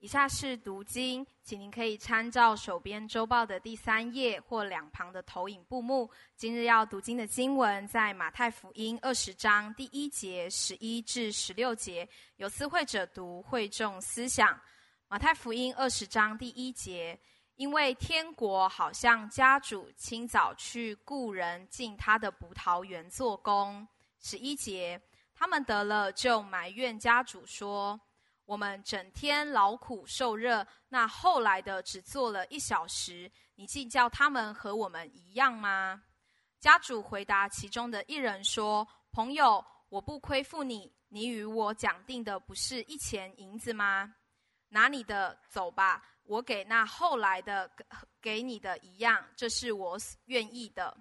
以下是读经，请您可以参照手边周报的第三页或两旁的投影布幕。今日要读经的经文在马太福音二十章第一节十一至十六节，有思会者读，会众思想。马太福音二十章第一节，因为天国好像家主清早去雇人进他的葡萄园做工。十一节，他们得了就埋怨家主说。我们整天劳苦受热，那后来的只做了一小时，你竟叫他们和我们一样吗？家主回答其中的一人说：“朋友，我不亏负你，你与我讲定的不是一钱银子吗？拿你的走吧，我给那后来的给你的一样，这是我愿意的。”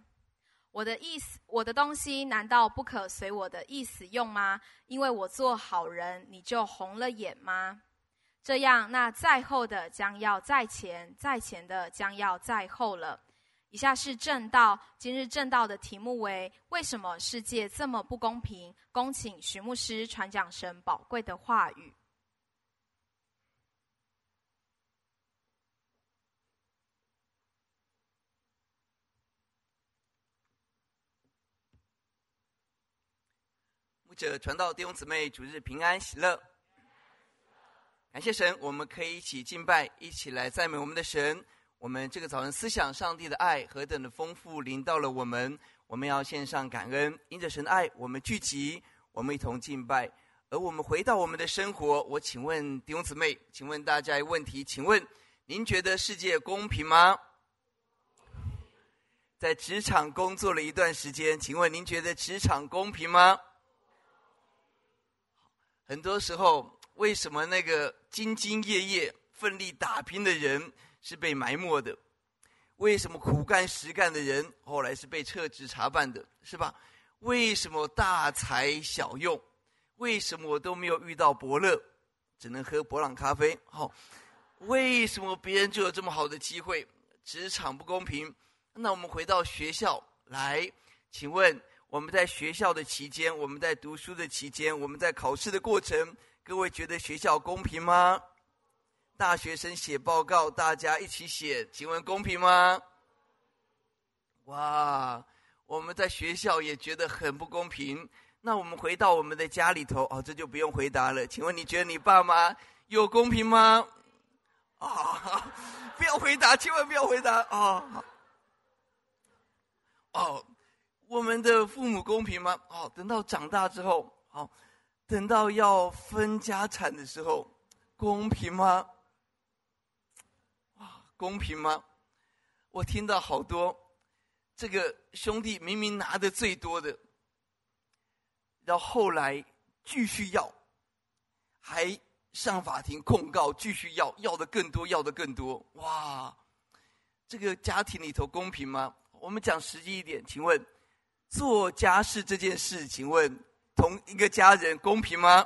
我的意思，我的东西难道不可随我的意思用吗？因为我做好人，你就红了眼吗？这样，那在后的将要在前，在前的将要在后了。以下是正道，今日正道的题目为：为什么世界这么不公平？恭请徐牧师传讲神宝贵的话语。者传道弟兄姊妹，主日平安喜乐。感谢神，我们可以一起敬拜，一起来赞美我们的神。我们这个早晨思想上帝的爱何等的丰富，临到了我们。我们要献上感恩，因着神的爱，我们聚集，我们一同敬拜。而我们回到我们的生活，我请问弟兄姊妹，请问大家一个问题：请问您觉得世界公平吗？在职场工作了一段时间，请问您觉得职场公平吗？很多时候，为什么那个兢兢业业、奋力打拼的人是被埋没的？为什么苦干实干的人后来是被撤职查办的？是吧？为什么大材小用？为什么我都没有遇到伯乐，只能喝伯朗咖啡？好，为什么别人就有这么好的机会？职场不公平。那我们回到学校来，请问。我们在学校的期间，我们在读书的期间，我们在考试的过程，各位觉得学校公平吗？大学生写报告，大家一起写，请问公平吗？哇，我们在学校也觉得很不公平。那我们回到我们的家里头，哦，这就不用回答了。请问你觉得你爸妈有公平吗？啊、不要回答，千万不要回答啊！哦。哦我们的父母公平吗？哦，等到长大之后，好，等到要分家产的时候，公平吗？哇，公平吗？我听到好多，这个兄弟明明拿的最多的，到后来继续要，还上法庭控告，继续要，要的更多，要的更多。哇，这个家庭里头公平吗？我们讲实际一点，请问。做家事这件事，请问同一个家人公平吗？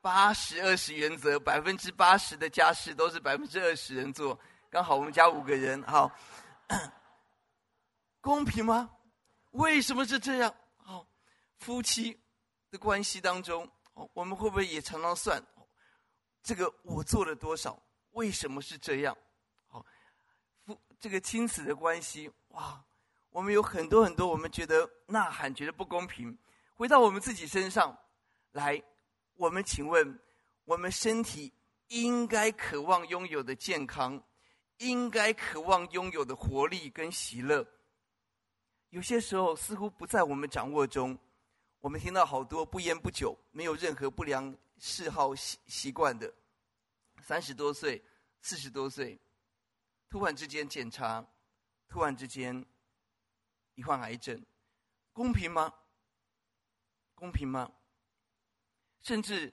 八十二十原则，百分之八十的家事都是百分之二十人做，刚好我们家五个人，好，公平吗？为什么是这样？好，夫妻的关系当中，我们会不会也常常算这个我做了多少？为什么是这样？好，夫这个亲子的关系，哇。我们有很多很多，我们觉得呐喊，觉得不公平。回到我们自己身上来，我们请问，我们身体应该渴望拥有的健康，应该渴望拥有的活力跟喜乐，有些时候似乎不在我们掌握中。我们听到好多不烟不酒，没有任何不良嗜好习习惯的，三十多岁、四十多岁，突然之间检查，突然之间。罹患癌症，公平吗？公平吗？甚至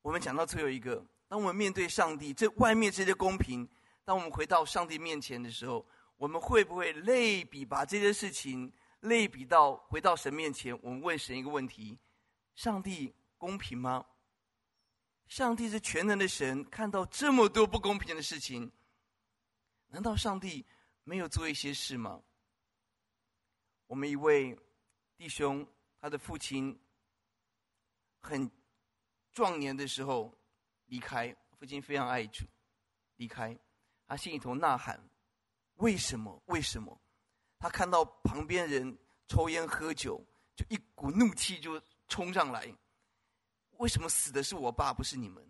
我们讲到最后一个，当我们面对上帝，这外面这些公平，当我们回到上帝面前的时候，我们会不会类比把这些事情类比到回到神面前？我们问神一个问题：上帝公平吗？上帝是全能的神，看到这么多不公平的事情，难道上帝没有做一些事吗？我们一位弟兄，他的父亲很壮年的时候离开，父亲非常爱主，离开，他心里头呐喊：为什么？为什么？他看到旁边人抽烟喝酒，就一股怒气就冲上来。为什么死的是我爸，不是你们？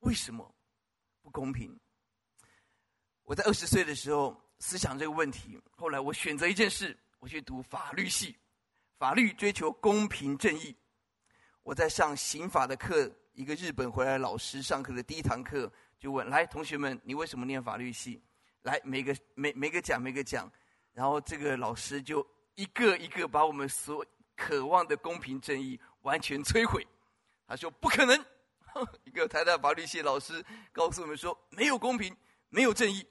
为什么不公平？我在二十岁的时候思想这个问题，后来我选择一件事，我去读法律系，法律追求公平正义。我在上刑法的课，一个日本回来老师上课的第一堂课就问：“来，同学们，你为什么念法律系？”来，每个每每个讲，每个讲。然后这个老师就一个一个把我们所渴望的公平正义完全摧毁。他说：“不可能！” 一个台大法律系老师告诉我们说：“没有公平，没有正义。”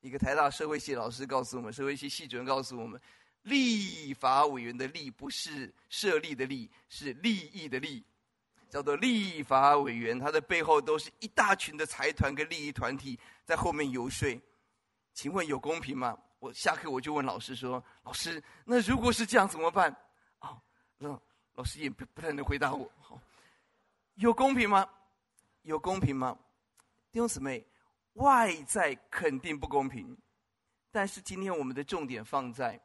一个台大社会系老师告诉我们，社会系系主任告诉我们。立法委员的“立”不是设立的“立”，是利益的“利”，叫做立法委员。他的背后都是一大群的财团跟利益团体在后面游说。请问有公平吗？我下课我就问老师说：“老师，那如果是这样怎么办？”哦，那老师也不不太能回答我。好，有公平吗？有公平吗？弟兄姊妹，外在肯定不公平，但是今天我们的重点放在。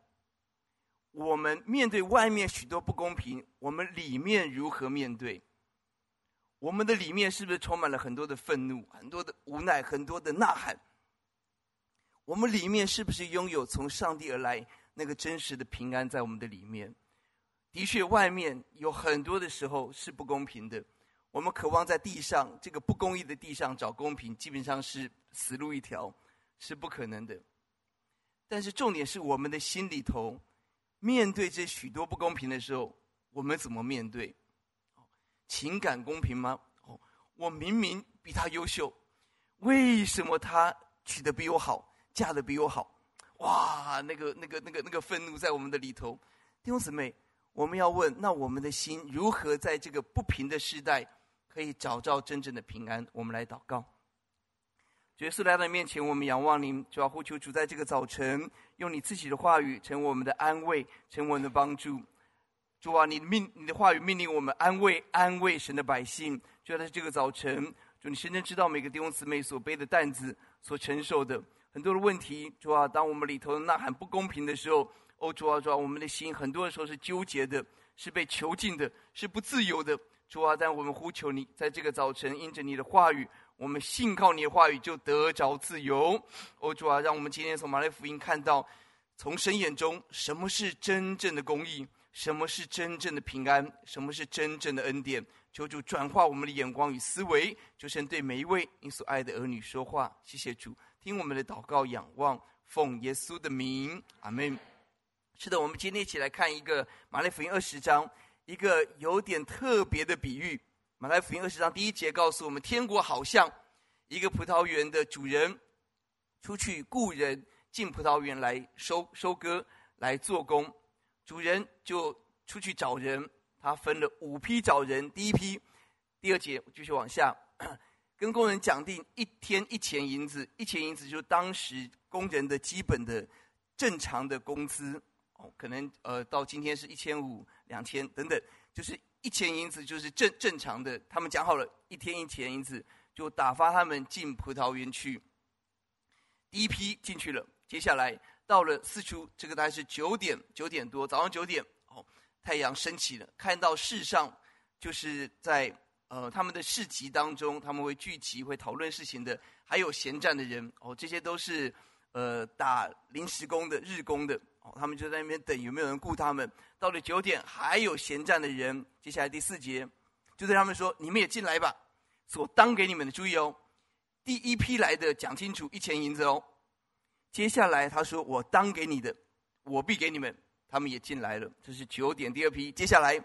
我们面对外面许多不公平，我们里面如何面对？我们的里面是不是充满了很多的愤怒、很多的无奈、很多的呐喊？我们里面是不是拥有从上帝而来那个真实的平安在我们的里面？的确，外面有很多的时候是不公平的。我们渴望在地上这个不公义的地上找公平，基本上是死路一条，是不可能的。但是重点是我们的心里头。面对这许多不公平的时候，我们怎么面对？情感公平吗？哦，我明明比他优秀，为什么他娶的比我好，嫁的比我好？哇，那个、那个、那个、那个愤怒在我们的里头。弟兄姊妹，我们要问：那我们的心如何在这个不平的时代，可以找到真正的平安？我们来祷告。耶稣来到你面前，我们仰望您，主要呼求主在这个早晨，用你自己的话语成为我们的安慰，成为我们的帮助。主啊，你命你的话语命令我们安慰安慰神的百姓。就在这个早晨，主你深深知道每个弟兄姊妹所背的担子，所承受的很多的问题。主啊，当我们里头呐喊不公平的时候，哦，主啊，主啊，我们的心很多的时候是纠结的，是被囚禁的，是不自由的。主啊，但我们呼求你，在这个早晨，因着你的话语。我们信靠你的话语，就得着自由。哦，主啊，让我们今天从马太福音看到，从神眼中什么是真正的公义，什么是真正的平安，什么是真正的恩典。求主转化我们的眼光与思维，就是对每一位你所爱的儿女说话。谢谢主，听我们的祷告，仰望奉耶稣的名，阿门。是的，我们今天一起来看一个马太福音二十章，一个有点特别的比喻。马太福音二十章第一节告诉我们：天国好像一个葡萄园的主人出去雇人进葡萄园来收收割来做工，主人就出去找人，他分了五批找人。第一批，第二节继续往下，跟工人讲定一天一钱银子，一钱银子就是当时工人的基本的正常的工资哦，可能呃到今天是一千五、两千等等，就是。一钱银子就是正正常的，他们讲好了，一天一钱银子就打发他们进葡萄园去。第一批进去了，接下来到了四初，这个大概是九点九点多，早上九点哦，太阳升起了，看到市上就是在呃他们的市集当中，他们会聚集会讨论事情的，还有闲站的人哦，这些都是呃打临时工的日工的。他们就在那边等，有没有人雇他们？到了九点，还有闲站的人。接下来第四节，就对他们说：“你们也进来吧。”所当给你们的，注意哦，第一批来的讲清楚，一钱银子哦。接下来他说：“我当给你的，我必给你们。”他们也进来了。这是九点第二批。接下来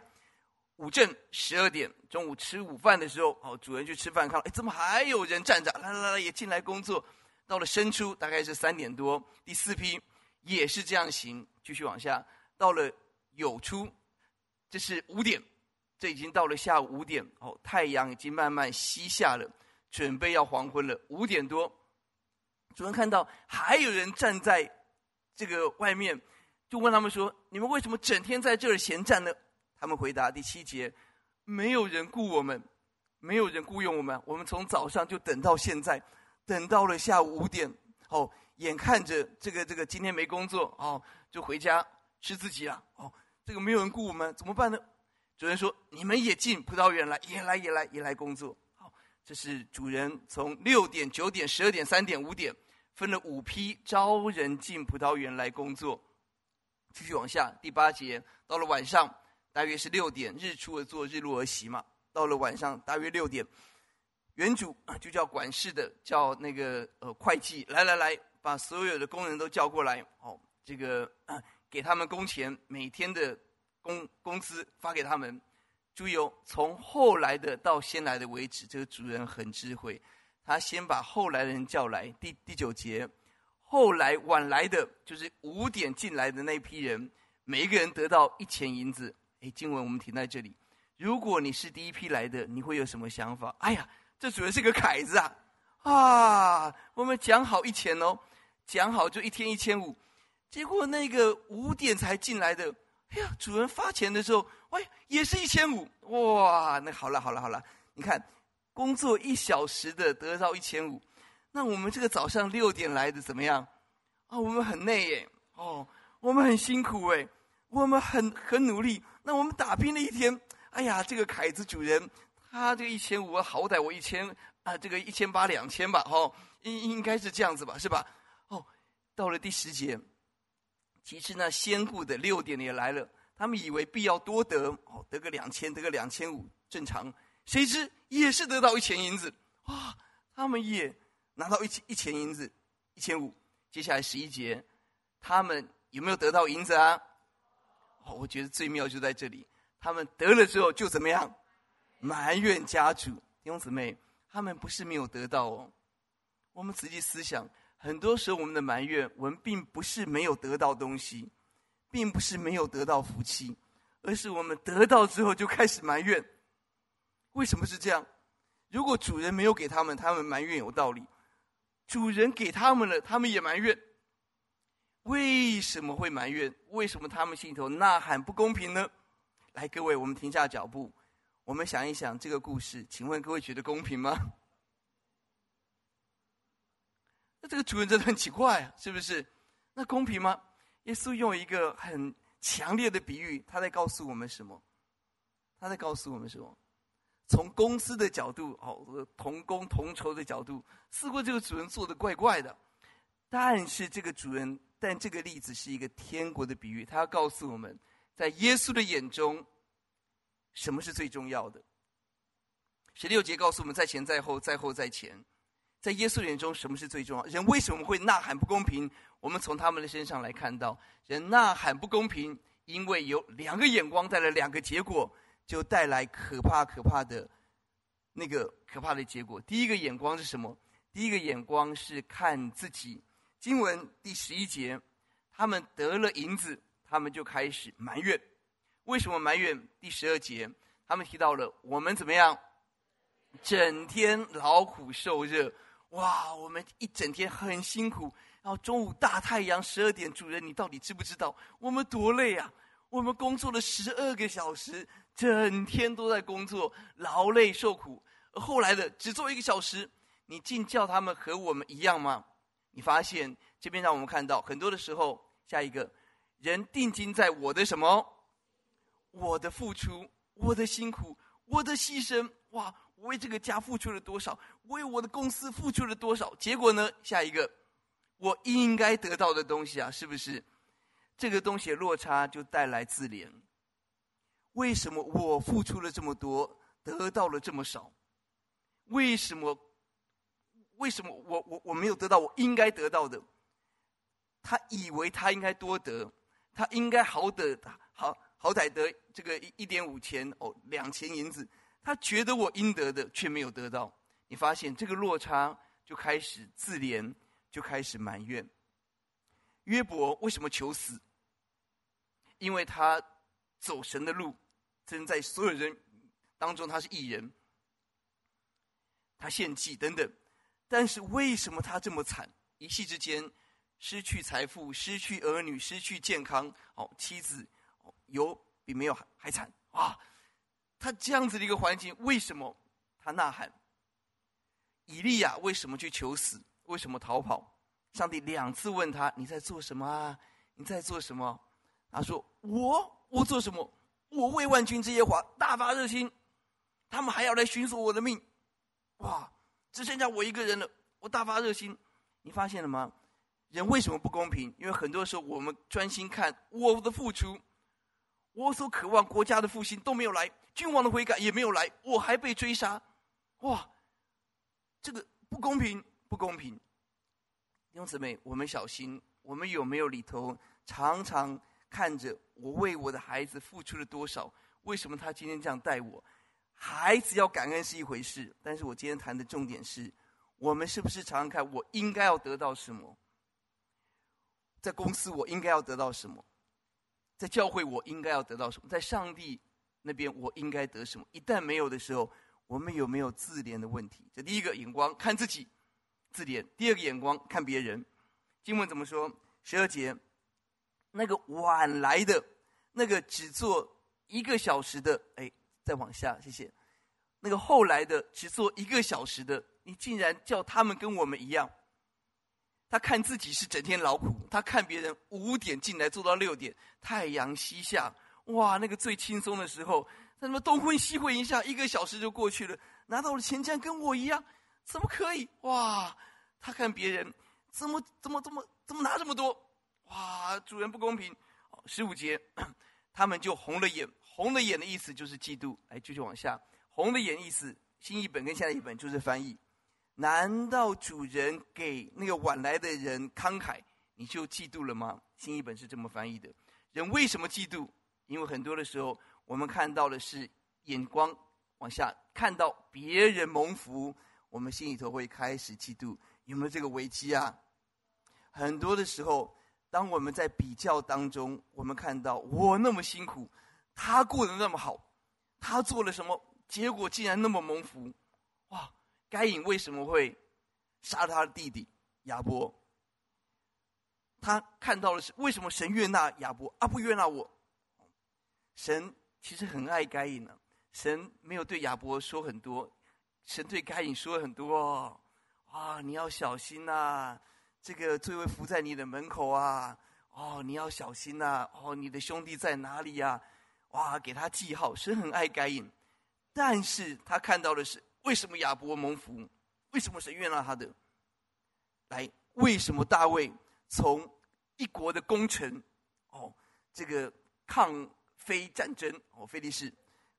午正十二点，中午吃午饭的时候，哦，主人去吃饭，看哎，怎么还有人站着？来来来，也进来工作。到了申初，大概是三点多，第四批。也是这样行，继续往下，到了酉初，这是五点，这已经到了下午五点哦，太阳已经慢慢西下了，准备要黄昏了。五点多，主人看到还有人站在这个外面，就问他们说：“你们为什么整天在这儿闲站呢？”他们回答：“第七节，没有人雇我们，没有人雇佣我们，我们从早上就等到现在，等到了下午五点，哦，眼看着这个这个今天没工作，哦，就回家吃自己了，哦，这个没有人雇我们怎么办呢？主人说：“你们也进葡萄园来，也来也来也来工作。”好，这是主人从六点、九点、十二点、三点、五点分了五批招人进葡萄园来工作。继续往下，第八节到了晚上。大约是六点，日出而作，日落而息嘛。到了晚上，大约六点，园主就叫管事的，叫那个呃会计，来来来，把所有的工人都叫过来，哦，这个给他们工钱，每天的工工资发给他们。注意哦，从后来的到先来的为止，这个主人很智慧，他先把后来的人叫来。第第九节，后来晚来的，就是五点进来的那批人，每一个人得到一钱银子。哎，经文我们停在这里。如果你是第一批来的，你会有什么想法？哎呀，这主人是个凯子啊！啊，我们讲好一钱哦，讲好就一天一千五。结果那个五点才进来的，哎呀，主人发钱的时候，喂，也是一千五。哇，那好了好了好了，你看，工作一小时的得到一千五，那我们这个早上六点来的怎么样？啊、哦，我们很累耶，哦，我们很辛苦哎，我们很很努力。那我们打拼了一天，哎呀，这个凯子主人，他这个一千五，好歹我一千啊，这个一千八两千吧，哦，应应该是这样子吧，是吧？到了第十节，其实呢，先雇的六点也来了，他们以为必要多得，哦，得个两千，得个两千五正常，谁知也是得到一钱银子，哇，他们也拿到一千一钱银子，一千五。接下来十一节，他们有没有得到银子啊？哦，我觉得最妙就在这里，他们得了之后就怎么样？埋怨家主。弟兄姊妹，他们不是没有得到哦。我们仔细思想，很多时候我们的埋怨，我们并不是没有得到东西，并不是没有得到福气，而是我们得到之后就开始埋怨。为什么是这样？如果主人没有给他们，他们埋怨有道理；主人给他们了，他们也埋怨。为什么会埋怨？为什么他们心头呐喊不公平呢？来，各位，我们停下脚步，我们想一想这个故事。请问各位觉得公平吗？那这个主人真的很奇怪啊，是不是？那公平吗？耶稣用一个很强烈的比喻，他在告诉我们什么？他在告诉我们什么？从公司的角度，哦，同工同酬的角度，似乎这个主人做的怪怪的，但是这个主人。但这个例子是一个天国的比喻，他要告诉我们，在耶稣的眼中，什么是最重要的？十六节告诉我们，在前在后，在后在前，在耶稣眼中，什么是最重要？人为什么会呐喊不公平？我们从他们的身上来看到，人呐喊不公平，因为有两个眼光带来两个结果，就带来可怕可怕的那个可怕的结果。第一个眼光是什么？第一个眼光是看自己。经文第十一节，他们得了银子，他们就开始埋怨。为什么埋怨？第十二节，他们提到了我们怎么样？整天劳苦受热，哇，我们一整天很辛苦。然后中午大太阳，十二点，主人，你到底知不知道我们多累啊？我们工作了十二个小时，整天都在工作，劳累受苦。而后来的只做一个小时，你竟叫他们和我们一样吗？你发现这边让我们看到很多的时候，下一个人定睛在我的什么？我的付出，我的辛苦，我的牺牲。哇，我为这个家付出了多少？为我的公司付出了多少？结果呢？下一个，我应该得到的东西啊，是不是？这个东西落差就带来自怜。为什么我付出了这么多，得到了这么少？为什么？为什么我我我没有得到我应该得到的？他以为他应该多得，他应该好得好好歹得这个一一点五钱哦，两钱银子，他觉得我应得的却没有得到。你发现这个落差，就开始自怜，就开始埋怨。约伯为什么求死？因为他走神的路，真在所有人当中他是义人，他献祭等等。但是为什么他这么惨？一夕之间失去财富，失去儿女，失去健康，哦，妻子有比没有还还惨啊！他这样子的一个环境，为什么他呐喊。以利亚为什么去求死？为什么逃跑？上帝两次问他：“你在做什么啊？你在做什么？”他说：“我我做什么？我为万军之耶华大发热心，他们还要来寻索我的命。哇，只剩下我一个人了，我大发热心。你发现了吗？人为什么不公平？因为很多时候我们专心看我的付出，我所渴望国家的复兴都没有来，君王的悔改也没有来，我还被追杀。哇，这个不公平，不公平。”弟兄姊妹，我们小心，我们有没有里头常常看着我为我的孩子付出了多少？为什么他今天这样待我？孩子要感恩是一回事，但是我今天谈的重点是，我们是不是常常看我应该要得到什么？在公司我应该要得到什么？在教会我应该要得到什么？在上帝那边我应该得什么？一旦没有的时候，我们有没有自怜的问题？这第一个眼光看自己。自怜，第二个眼光看别人。经文怎么说？十二节，那个晚来的，那个只做一个小时的，哎，再往下，谢谢。那个后来的只做一个小时的，你竟然叫他们跟我们一样？他看自己是整天劳苦，他看别人五点进来做到六点，太阳西下，哇，那个最轻松的时候，他么东昏西婚一下，一个小时就过去了，拿到了钱，竟然跟我一样。怎么可以？哇！他看别人怎么怎么怎么怎么拿这么多？哇！主人不公平。十五节，他们就红了眼。红了眼的意思就是嫉妒。来，继续往下。红了眼意思，新译本跟现在译本就是翻译。难道主人给那个晚来的人慷慨，你就嫉妒了吗？新译本是这么翻译的。人为什么嫉妒？因为很多的时候，我们看到的是眼光往下，看到别人蒙福。我们心里头会开始嫉妒，有没有这个危机啊？很多的时候，当我们在比较当中，我们看到我那么辛苦，他过得那么好，他做了什么，结果竟然那么蒙福，哇！该隐为什么会杀他的弟弟亚伯？他看到的是为什么神悦纳亚伯，而不悦纳我？神其实很爱该隐呢，神没有对亚伯说很多。神对该隐说了很多，啊，你要小心呐、这个罪会伏在你的门口啊！哦，你要小心呐、哦，你的兄弟在哪里呀、哇，给他记号。神很爱该隐，但是他看到的是为什么亚伯蒙福？为什么神悦纳他的？来，为什么大卫从一国的功臣，哦，这个抗非战争，哦，非利士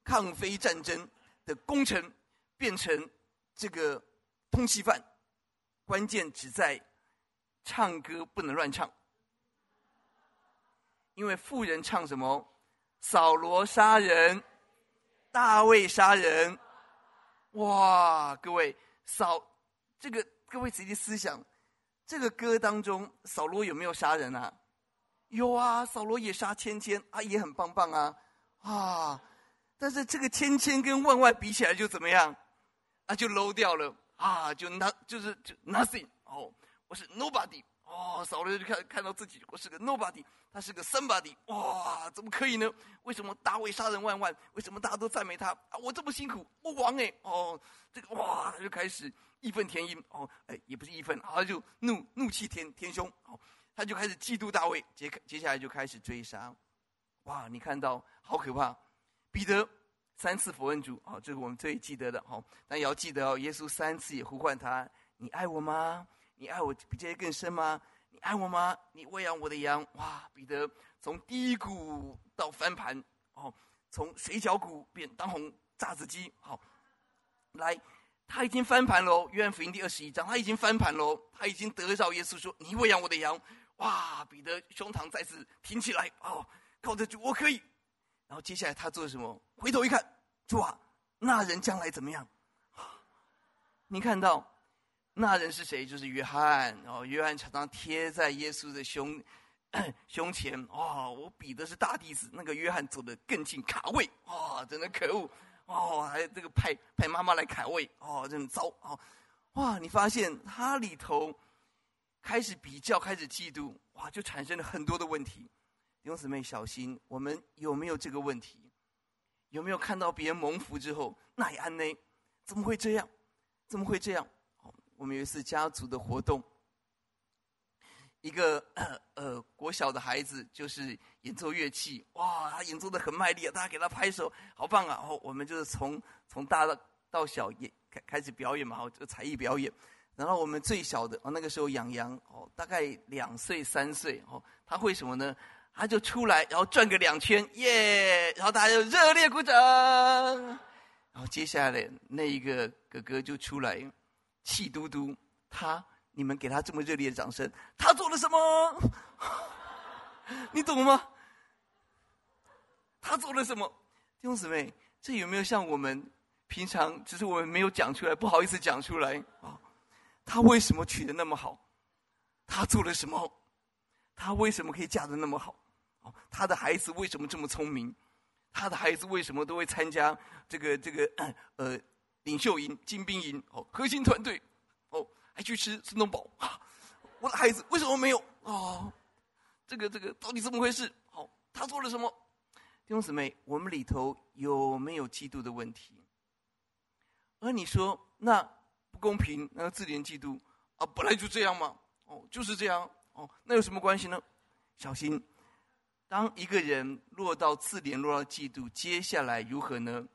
抗非战争的功臣？变成这个通缉犯，关键只在唱歌不能乱唱，因为富人唱什么？扫罗杀人，大卫杀人，哇！各位扫这个，各位仔细思想，这个歌当中，扫罗有没有杀人啊？有啊，扫罗也杀千千啊，也很棒棒啊啊！但是这个千千跟万万比起来，就怎么样？啊，就 low 掉了啊！就那，就是就 nothing 哦，我是 nobody 哦。扫罗就看看到自己，我是个 nobody，他是个 somebody 哇！怎么可以呢？为什么大卫杀人万万？为什么大家都赞美他啊？我这么辛苦，我王哎哦，这个哇，他就开始义愤填膺哦，哎，也不是义愤，他就怒怒气填填胸哦，他就开始嫉妒大卫，接接下来就开始追杀，哇！你看到好可怕，彼得。三次否认主，哦，这是我们最记得的，好，但也要记得哦，耶稣三次也呼唤他：“你爱我吗？你爱我比这些更深吗？你爱我吗？你喂养我的羊。”哇，彼得从低谷到翻盘，哦，从水饺股变当红炸子鸡，好，来，他已经翻盘喽。约翰福音第二十一章，他已经翻盘喽，他已经得到耶稣说：“你喂养我的羊。”哇，彼得胸膛再次挺起来，哦，靠着主，我可以。然后接下来他做什么？回头一看，主啊，那人将来怎么样？你看到那人是谁？就是约翰。哦，约翰常常贴在耶稣的胸 胸前。哦，我比的是大弟子，那个约翰走得更近，卡位。哦，真的可恶。哦，还这个派派妈妈来卡位。哦，真的糟。哦，哇，你发现他里头开始比较，开始嫉妒。哇，就产生了很多的问题。弟兄姊妹，小心！我们有没有这个问题？有没有看到别人蒙福之后，那也安呢？怎么会这样？怎么会这样？我们有一次家族的活动，一个呃国小的孩子就是演奏乐器，哇，他演奏的很卖力啊，大家给他拍手，好棒啊！然后我们就是从从大到到小也开开始表演嘛，哦，就才艺表演。然后我们最小的哦，那个时候洋洋哦，大概两岁三岁哦，他会什么呢？他就出来，然后转个两圈，耶！然后大家就热烈鼓掌。然后接下来那一个哥哥就出来，气嘟嘟。他，你们给他这么热烈的掌声，他做了什么？你懂吗？他做了什么？弟兄姊妹，这有没有像我们平常，只是我们没有讲出来，不好意思讲出来啊？他为什么娶得那么好？他做了什么？他为什么可以嫁得那么好？他的孩子为什么这么聪明？他的孩子为什么都会参加这个这个呃领袖营、精兵营哦，核心团队哦，还去吃孙东宝啊？我的孩子为什么没有？哦，这个这个到底怎么回事？好，他做了什么？弟兄姊妹，我们里头有没有嫉妒的问题？而你说那不公平，那个自怜嫉妒啊，本来就这样嘛。哦，就是这样哦，那有什么关系呢？小心。当一个人落到自怜，落到嫉妒，接下来如何呢？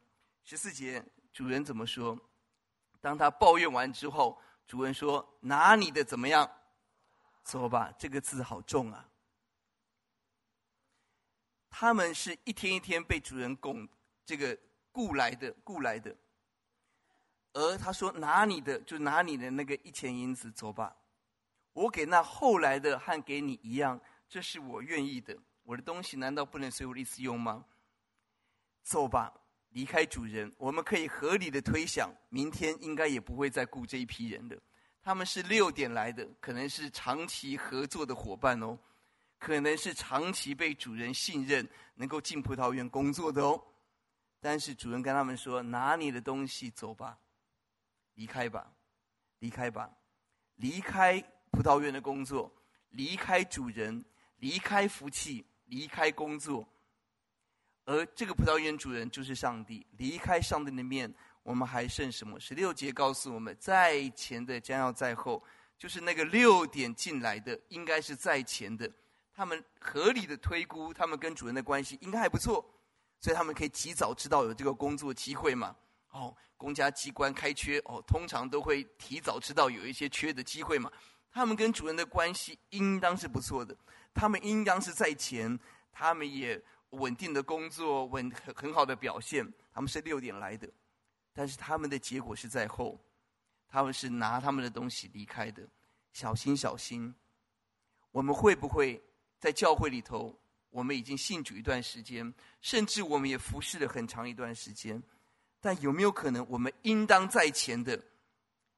十四节主人怎么说？当他抱怨完之后，主人说：“拿你的怎么样？走吧。”这个字好重啊！他们是一天一天被主人拱这个雇来的，雇来的。而他说：“拿你的，就拿你的那个一钱银子走吧。我给那后来的和给你一样，这是我愿意的。”我的东西难道不能随我的意思用吗？走吧，离开主人。我们可以合理的推想，明天应该也不会再雇这一批人的。他们是六点来的，可能是长期合作的伙伴哦，可能是长期被主人信任，能够进葡萄园工作的哦。但是主人跟他们说：“拿你的东西走吧，离开吧，离开吧，离开葡萄园的工作，离开主人，离开福气。”离开工作，而这个葡萄园主人就是上帝。离开上帝的面，我们还剩什么？十六节告诉我们，在前的将要在后，就是那个六点进来的，应该是在前的。他们合理的推估，他们跟主人的关系应该还不错，所以他们可以及早知道有这个工作机会嘛。哦，公家机关开缺，哦，通常都会提早知道有一些缺的机会嘛。他们跟主人的关系应当是不错的。他们应当是在前，他们也稳定的工作，稳很很好的表现。他们是六点来的，但是他们的结果是在后，他们是拿他们的东西离开的。小心小心，我们会不会在教会里头？我们已经信主一段时间，甚至我们也服侍了很长一段时间，但有没有可能，我们应当在前的，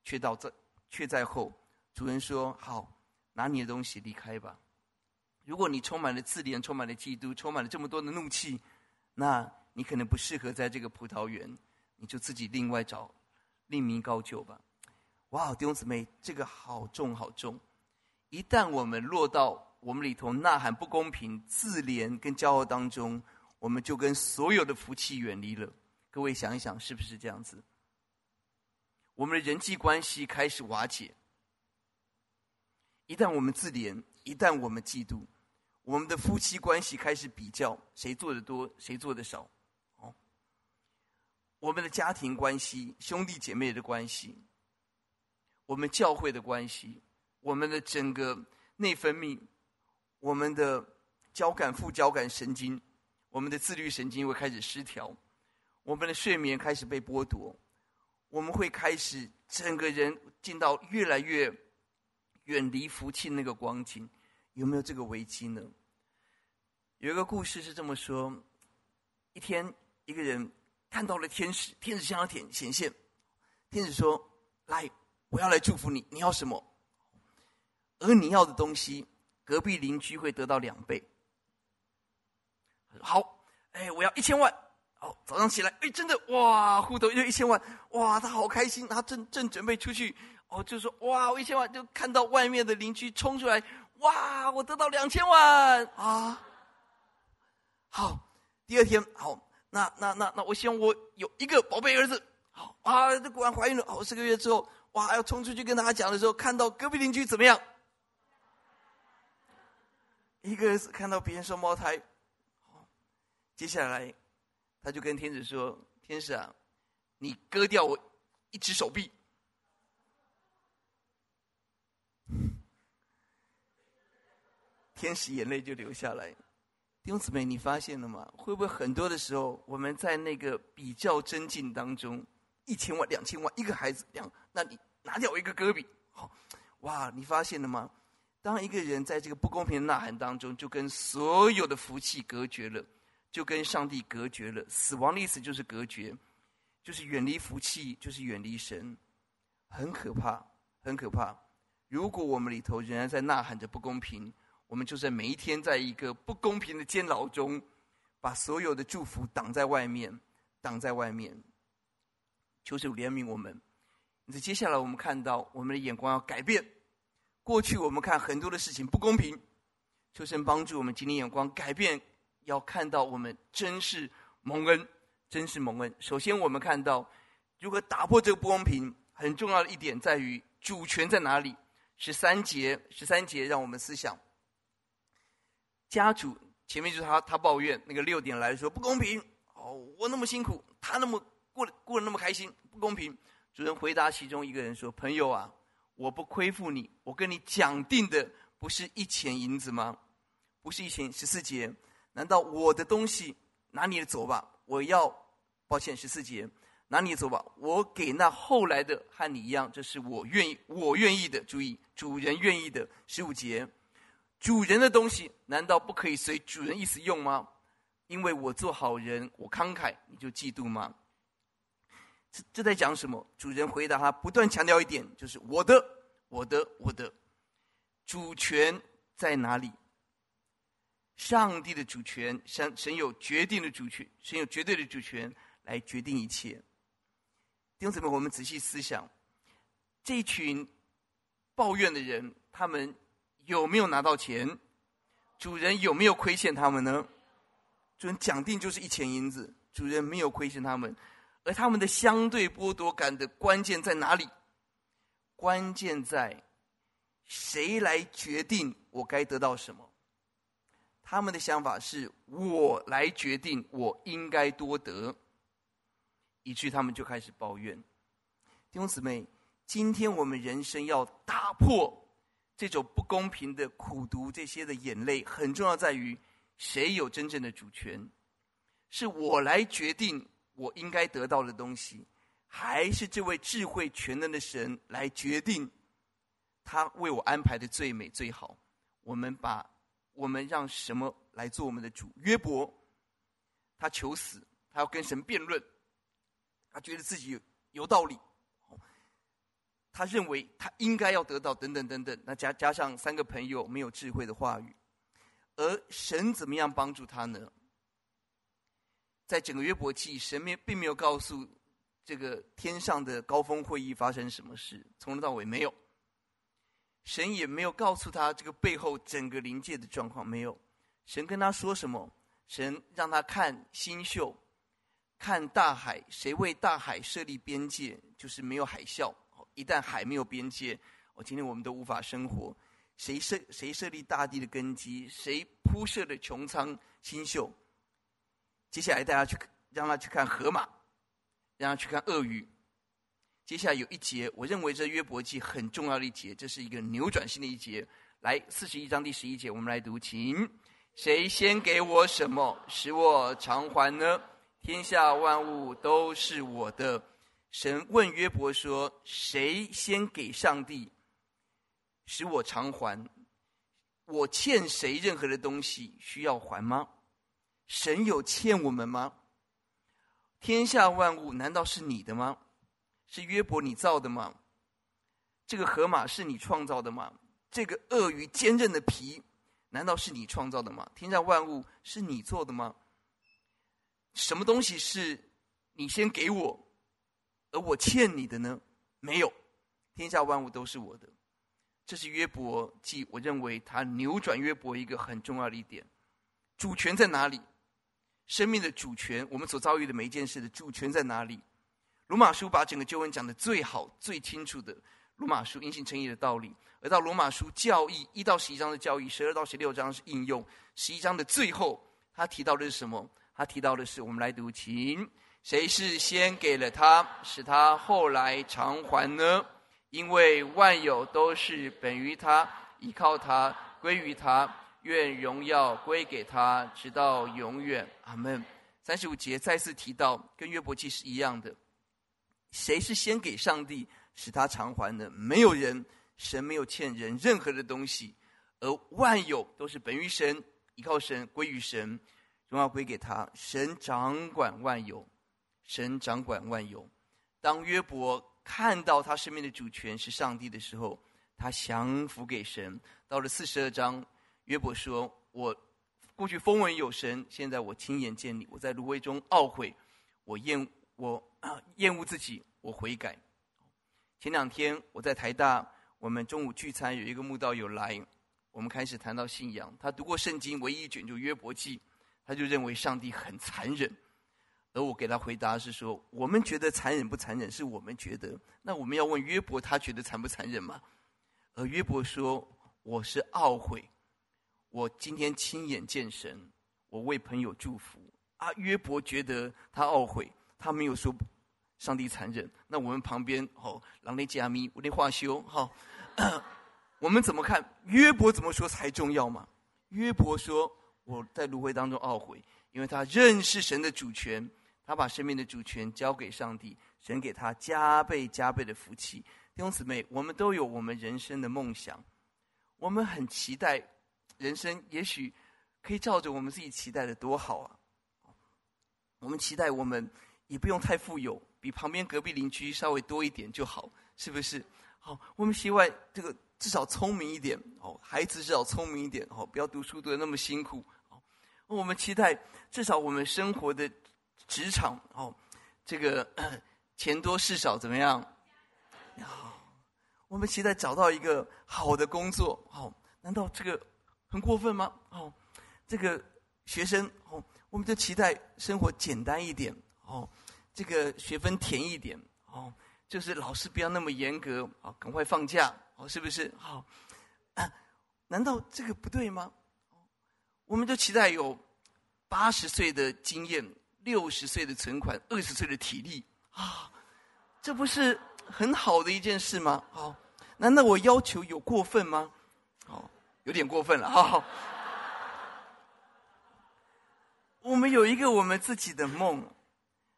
却到这却在后？主人说：“好，拿你的东西离开吧。”如果你充满了自怜，充满了嫉妒，充满了这么多的怒气，那你可能不适合在这个葡萄园，你就自己另外找另觅高就吧。哇，弟兄姊妹，这个好重好重！一旦我们落到我们里头呐喊不公平、自怜跟骄傲当中，我们就跟所有的福气远离了。各位想一想，是不是这样子？我们的人际关系开始瓦解。一旦我们自怜，一旦我们嫉妒。我们的夫妻关系开始比较，谁做的多，谁做的少，哦。我们的家庭关系、兄弟姐妹的关系，我们教会的关系，我们的整个内分泌，我们的交感副交感神经，我们的自律神经会开始失调，我们的睡眠开始被剥夺，我们会开始整个人进到越来越远离福气那个光景。有没有这个危机呢？有一个故事是这么说：一天，一个人看到了天使，天使向他显显现，天使说：“来，我要来祝福你，你要什么？而你要的东西，隔壁邻居会得到两倍。”好，哎，我要一千万。哦，早上起来，哎，真的，哇，户头就一千万，哇，他好开心，他正正准备出去，哦，就说：“哇，我一千万！”就看到外面的邻居冲出来。哇！我得到两千万啊！好，第二天好，那那那那，我希望我有一个宝贝儿子好啊，这果然怀孕了，好四个月之后，哇，要冲出去跟大家讲的时候，看到隔壁邻居怎么样？一个儿子看到别人双胞胎，好，接下来他就跟天使说：“天使啊，你割掉我一只手臂。”天使眼泪就流下来。弟兄姊妹，你发现了吗？会不会很多的时候，我们在那个比较争竞当中，一千万、两千万，一个孩子两，那你拿掉一个戈壁，好，哇，你发现了吗？当一个人在这个不公平的呐喊当中，就跟所有的福气隔绝了，就跟上帝隔绝了。死亡的意思就是隔绝，就是远离福气，就是远离神，很可怕，很可怕。如果我们里头仍然在呐喊着不公平，我们就在每一天，在一个不公平的监牢中，把所有的祝福挡在外面，挡在外面。求主怜悯我们。那接下来我们看到，我们的眼光要改变。过去我们看很多的事情不公平，求神帮助我们今天眼光改变，要看到我们真是蒙恩，真是蒙恩。首先，我们看到如何打破这个不公平，很重要的一点在于主权在哪里。十三节，十三节让我们思想。家主前面就是他，他抱怨那个六点来说不公平哦，我那么辛苦，他那么过过得那么开心，不公平。主人回答其中一个人说：“朋友啊，我不亏负你，我跟你讲定的不是一钱银子吗？不是一钱。十四节，难道我的东西拿你的走吧？我要抱歉，十四节拿你的走吧，我给那后来的和你一样，这是我愿意，我愿意的。注意，主人愿意的。十五节。”主人的东西难道不可以随主人意思用吗？因为我做好人，我慷慨，你就嫉妒吗？这这在讲什么？主人回答他，不断强调一点，就是我的，我的，我的主权在哪里？上帝的主权，神神有决定的主权，神有绝对的主权来决定一切。弟兄姊妹，我们仔细思想，这群抱怨的人，他们。有没有拿到钱？主人有没有亏欠他们呢？主人讲定就是一钱银子，主人没有亏欠他们，而他们的相对剥夺感的关键在哪里？关键在谁来决定我该得到什么？他们的想法是我来决定我应该多得，以至于他们就开始抱怨。弟兄姊妹，今天我们人生要打破。这种不公平的苦毒，这些的眼泪，很重要在于谁有真正的主权？是我来决定我应该得到的东西，还是这位智慧全能的神来决定他为我安排的最美最好？我们把我们让什么来做我们的主？约伯，他求死，他要跟神辩论，他觉得自己有道理。他认为他应该要得到等等等等，那加加上三个朋友没有智慧的话语，而神怎么样帮助他呢？在整个约伯记，神没并没有告诉这个天上的高峰会议发生什么事，从头到尾没有。神也没有告诉他这个背后整个灵界的状况没有。神跟他说什么？神让他看星宿，看大海，谁为大海设立边界？就是没有海啸。一旦海没有边界，我今天我们都无法生活。谁设谁设立大地的根基？谁铺设的穹苍星宿？接下来大家去让他去看河马，让他去看鳄鱼。接下来有一节，我认为这约伯记很重要的一节，这是一个扭转性的一节。来，四十一章第十一节，我们来读，请。谁先给我什么，使我偿还呢？天下万物都是我的。神问约伯说：“谁先给上帝，使我偿还？我欠谁任何的东西需要还吗？神有欠我们吗？天下万物难道是你的吗？是约伯你造的吗？这个河马是你创造的吗？这个鳄鱼坚韧的皮难道是你创造的吗？天下万物是你做的吗？什么东西是你先给我？”而我欠你的呢？没有，天下万物都是我的。这是约伯记，我认为他扭转约伯一个很重要的一点：主权在哪里？生命的主权，我们所遭遇的每一件事的主权在哪里？罗马书把整个旧恩讲得最好、最清楚的。罗马书因信称义的道理，而到罗马书教义一到十一章的教义，十二到十六章是应用。十一章的最后，他提到的是什么？他提到的是，我们来读，请，谁是先给了他，使他后来偿还呢？因为万有都是本于他，依靠他，归于他，愿荣耀归给他，直到永远。阿门。三十五节再次提到，跟约伯记是一样的，谁是先给上帝？使他偿还的，没有人，神没有欠人任何的东西，而万有都是本于神，依靠神，归于神，荣耀归给他。神掌管万有，神掌管万有。当约伯看到他生命的主权是上帝的时候，他降服给神。到了四十二章，约伯说：“我过去风闻有神，现在我亲眼见你。我在芦苇中懊悔，我厌我 厌恶自己，我悔改。”前两天我在台大，我们中午聚餐，有一个慕道友来，我们开始谈到信仰。他读过圣经，唯一一卷就约伯记，他就认为上帝很残忍。而我给他回答是说：我们觉得残忍不残忍，是我们觉得。那我们要问约伯，他觉得残不残忍吗？而约伯说：我是懊悔，我今天亲眼见神，我为朋友祝福。啊，约伯觉得他懊悔，他没有说。上帝残忍，那我们旁边哦，狼的加密，我的话修好，我们怎么看？约伯怎么说才重要嘛？约伯说：“我在芦苇当中懊悔，因为他认识神的主权，他把生命的主权交给上帝，神给他加倍加倍的福气。”弟兄姊妹，我们都有我们人生的梦想，我们很期待人生，也许可以照着我们自己期待的多好啊！我们期待我们也不用太富有。比旁边隔壁邻居稍微多一点就好，是不是？好，我们希望这个至少聪明一点哦，孩子至少聪明一点哦，不要读书读的那么辛苦哦。我们期待至少我们生活的职场哦，这个 钱多事少怎么样？好，我们期待找到一个好的工作哦，难道这个很过分吗？哦，这个学生哦，我们就期待生活简单一点哦。这个学分甜一点哦，就是老师不要那么严格哦，赶快放假哦，是不是？好，难道这个不对吗？我们就期待有八十岁的经验、六十岁的存款、二十岁的体力啊，这不是很好的一件事吗？好，难道我要求有过分吗？哦，有点过分了哈。我们有一个我们自己的梦。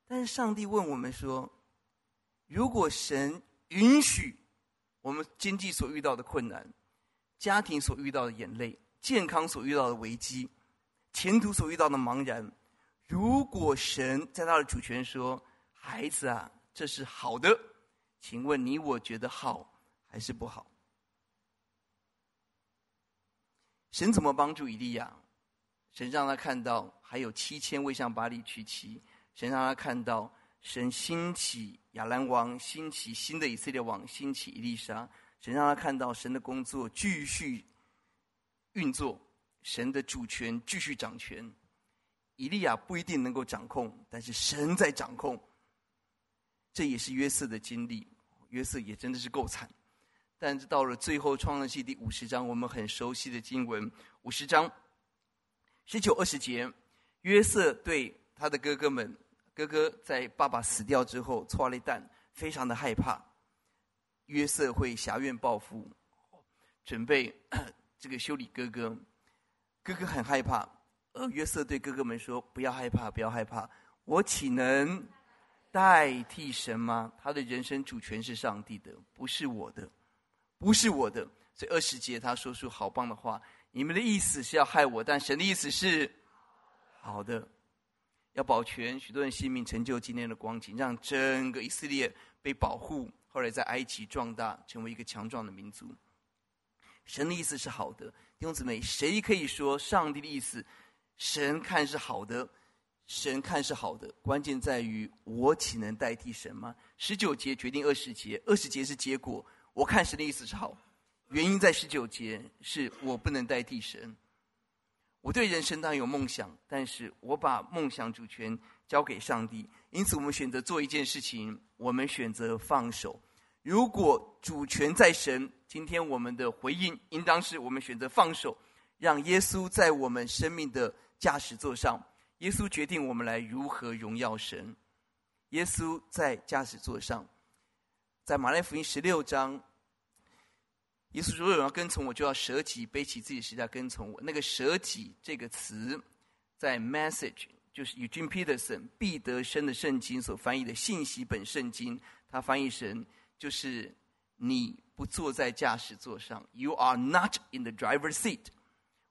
但是上帝问我们说：“如果神允许我们经济所遇到的困难、家庭所遇到的眼泪、健康所遇到的危机、前途所遇到的茫然，如果神在他的主权说：‘孩子啊，这是好的’，请问你我觉得好还是不好？神怎么帮助以利亚？神让他看到还有七千未向巴力娶妻。”神让他看到，神兴起亚兰王，兴起新的以色列王，兴起以利沙。神让他看到神的工作继续运作，神的主权继续掌权。以利亚不一定能够掌控，但是神在掌控。这也是约瑟的经历，约瑟也真的是够惨。但是到了最后，创世记第五十章，我们很熟悉的经文，五十章十九二十节，约瑟对他的哥哥们。哥哥在爸爸死掉之后，错了一旦，非常的害怕。约瑟会侠怨报复，准备 这个修理哥哥。哥哥很害怕，呃约瑟对哥哥们说：“不要害怕，不要害怕，我岂能代替神吗？他的人生主权是上帝的，不是我的，不是我的。”所以二十节他说出好棒的话：“你们的意思是要害我，但神的意思是好的。”要保全许多人性命，成就今天的光景，让整个以色列被保护。后来在埃及壮大，成为一个强壮的民族。神的意思是好的，弟兄姊妹，谁可以说上帝的意思？神看是好的，神看是好的，关键在于我岂能代替神吗？十九节决定二十节，二十节是结果。我看神的意思是好，原因在十九节，是我不能代替神。我对人生当然有梦想，但是我把梦想主权交给上帝。因此，我们选择做一件事情，我们选择放手。如果主权在神，今天我们的回应应当是我们选择放手，让耶稣在我们生命的驾驶座上。耶稣决定我们来如何荣耀神。耶稣在驾驶座上，在马太福音十六章，耶稣说：“如果有人要跟从我，就要舍己，背起自己十字架跟从我。”那个“舍己”这个词，在 Message 就是 Eugene Peterson 毕德生的圣经所翻译的信息本圣经，他翻译成就是你。不坐在驾驶座上，You are not in the driver's seat。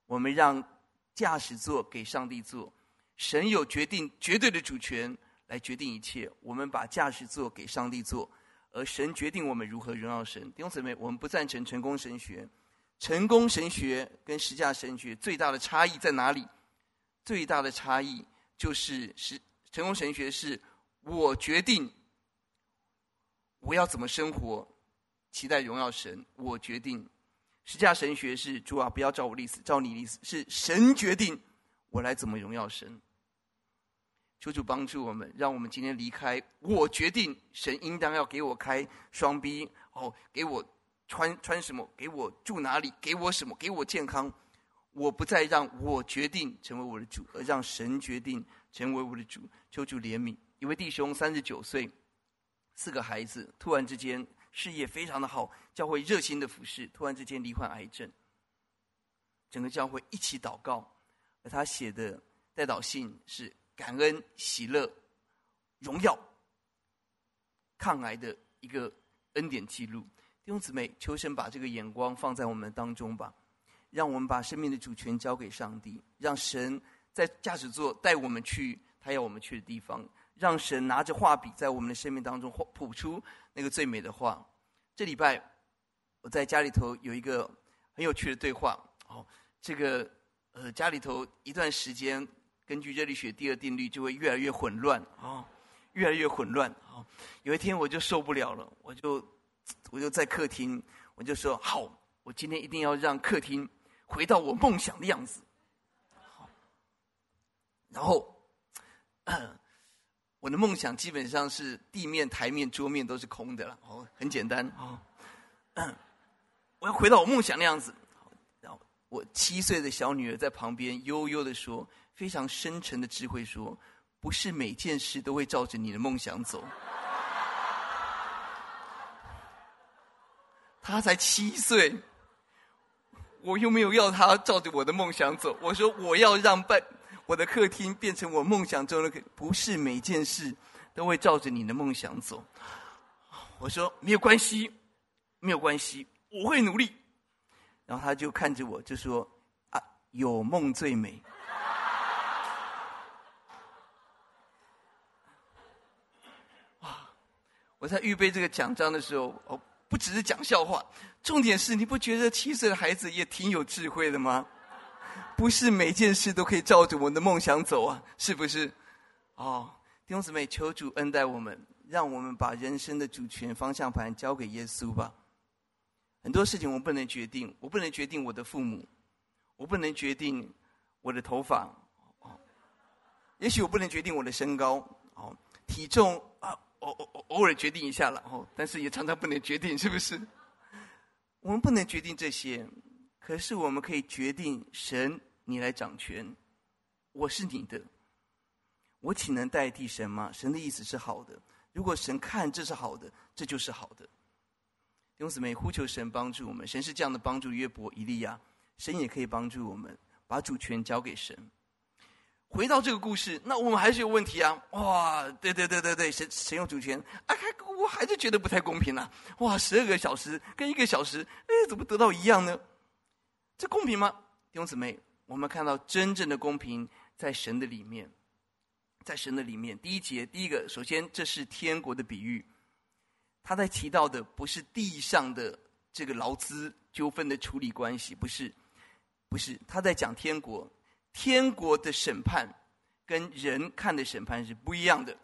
我们让驾驶座给上帝坐，神有决定绝对的主权来决定一切。我们把驾驶座给上帝坐，而神决定我们如何荣耀神。弟兄姊妹，我们不赞成成功神学。成功神学跟十架神学最大的差异在哪里？最大的差异就是是成功神学是我决定我要怎么生活。期待荣耀神，我决定。十架神学是主啊，不要照我的意思，照你的意思。是神决定我来怎么荣耀神。求主帮助我们，让我们今天离开。我决定，神应当要给我开双臂哦，给我穿穿什么，给我住哪里，给我什么，给我健康。我不再让我决定成为我的主，而让神决定成为我的主。求主怜悯。一位弟兄三十九岁，四个孩子，突然之间。事业非常的好，教会热心的服侍，突然之间罹患癌症，整个教会一起祷告，而他写的代祷信是感恩、喜乐、荣耀、抗癌的一个恩典记录。弟兄姊妹，求神把这个眼光放在我们当中吧，让我们把生命的主权交给上帝，让神在驾驶座带我们去他要我们去的地方。让神拿着画笔在我们的生命当中画谱出那个最美的画。这礼拜我在家里头有一个很有趣的对话。哦，这个呃家里头一段时间，根据热力学第二定律，就会越来越混乱哦，越来越混乱。哦，有一天我就受不了了，我就我就在客厅，我就说好，我今天一定要让客厅回到我梦想的样子。好，然后。我的梦想基本上是地面、台面、桌面都是空的了，哦，很简单哦。我要回到我梦想的样子。然后我七岁的小女儿在旁边悠悠的说，非常深沉的智慧说：“不是每件事都会照着你的梦想走。”她才七岁，我又没有要她照着我的梦想走。我说我要让伴。我的客厅变成我梦想中的，不是每件事都会照着你的梦想走。我说没有关系，没有关系，我会努力。然后他就看着我，就说：“啊，有梦最美。”哇！我在预备这个奖章的时候，哦，不只是讲笑话，重点是你不觉得七岁的孩子也挺有智慧的吗？不是每件事都可以照着我们的梦想走啊，是不是？哦，弟兄姊妹，求主恩待我们，让我们把人生的主权方向盘交给耶稣吧。很多事情我不能决定，我不能决定我的父母，我不能决定我的头发，哦，也许我不能决定我的身高，哦，体重啊，偶偶偶尔决定一下了，哦，但是也常常不能决定，是不是？我们不能决定这些。可是我们可以决定，神，你来掌权，我是你的，我岂能代替神吗？神的意思是好的，如果神看这是好的，这就是好的。弟兄姊妹，呼求神帮助我们，神是这样的帮助约伯、以利亚，神也可以帮助我们，把主权交给神。回到这个故事，那我们还是有问题啊！哇，对对对对对，神神有主权，哎，我还是觉得不太公平啊！哇，十二个小时跟一个小时，哎，怎么得到一样呢？这公平吗？弟兄姊妹，我们看到真正的公平在神的里面，在神的里面。第一节，第一个，首先这是天国的比喻，他在提到的不是地上的这个劳资纠纷的处理关系，不是，不是，他在讲天国，天国的审判跟人看的审判是不一样的，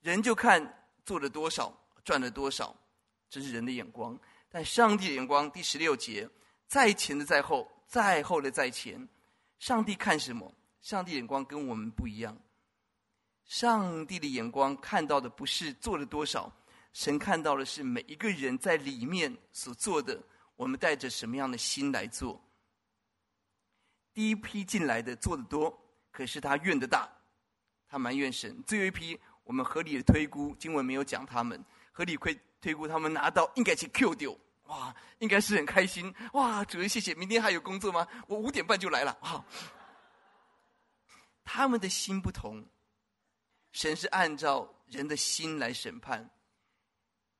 人就看做了多少，赚了多少，这是人的眼光，但上帝的眼光，第十六节。在前的在后，在后的在前。上帝看什么？上帝眼光跟我们不一样。上帝的眼光看到的不是做了多少，神看到的是每一个人在里面所做的。我们带着什么样的心来做？第一批进来的做的多，可是他怨的大，他埋怨神。最后一批，我们合理的推估，经文没有讲他们，合理推推估他们拿到应该去 Q 丢，哇，应该是很开心，哇，主人谢谢，明天还有工作吗？我五点半就来了，啊。他们的心不同。神是按照人的心来审判。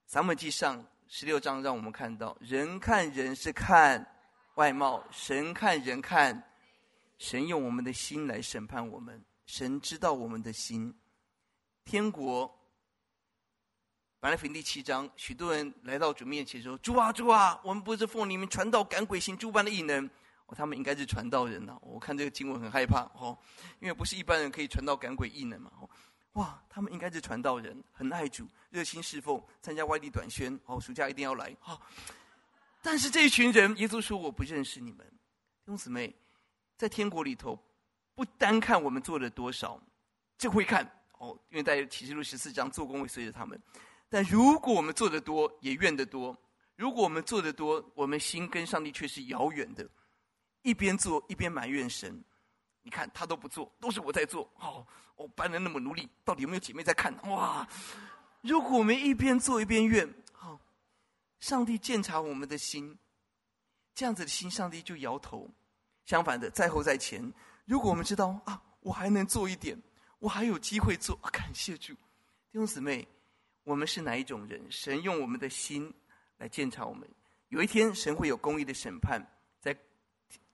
撒母记上十六章让我们看到，人看人是看外貌，神看人看，神用我们的心来审判我们。神知道我们的心。天国，马太福音第七章，许多人来到主面前说：“主啊，主啊，我们不是奉你们传道赶鬼行诸般的异能。”哦，他们应该是传道人呐、我看这个经文很害怕哦，因为不是一般人可以传道赶鬼异能嘛哦。哇，他们应该是传道人，很爱主，热心侍奉，参加外地短宣。哦，暑假一定要来。哦，但是这一群人，耶稣说我不认识你们。弟兄姊妹，在天国里头，不单看我们做了多少，就会看哦，因为在启示录十四章，做工会随着他们。但如果我们做得多，也怨得多；如果我们做得多，我们心跟上帝却是遥远的，一边做一边埋怨神。你看他都不做，都是我在做。哦，我搬了那么努力，到底有没有姐妹在看？哇！如果我们一边做一边怨，好、哦，上帝鉴察我们的心，这样子的心，上帝就摇头。相反的，在后在前，如果我们知道啊，我还能做一点，我还有机会做，感谢主。弟兄姊妹，我们是哪一种人？神用我们的心来鉴察我们。有一天，神会有公义的审判，在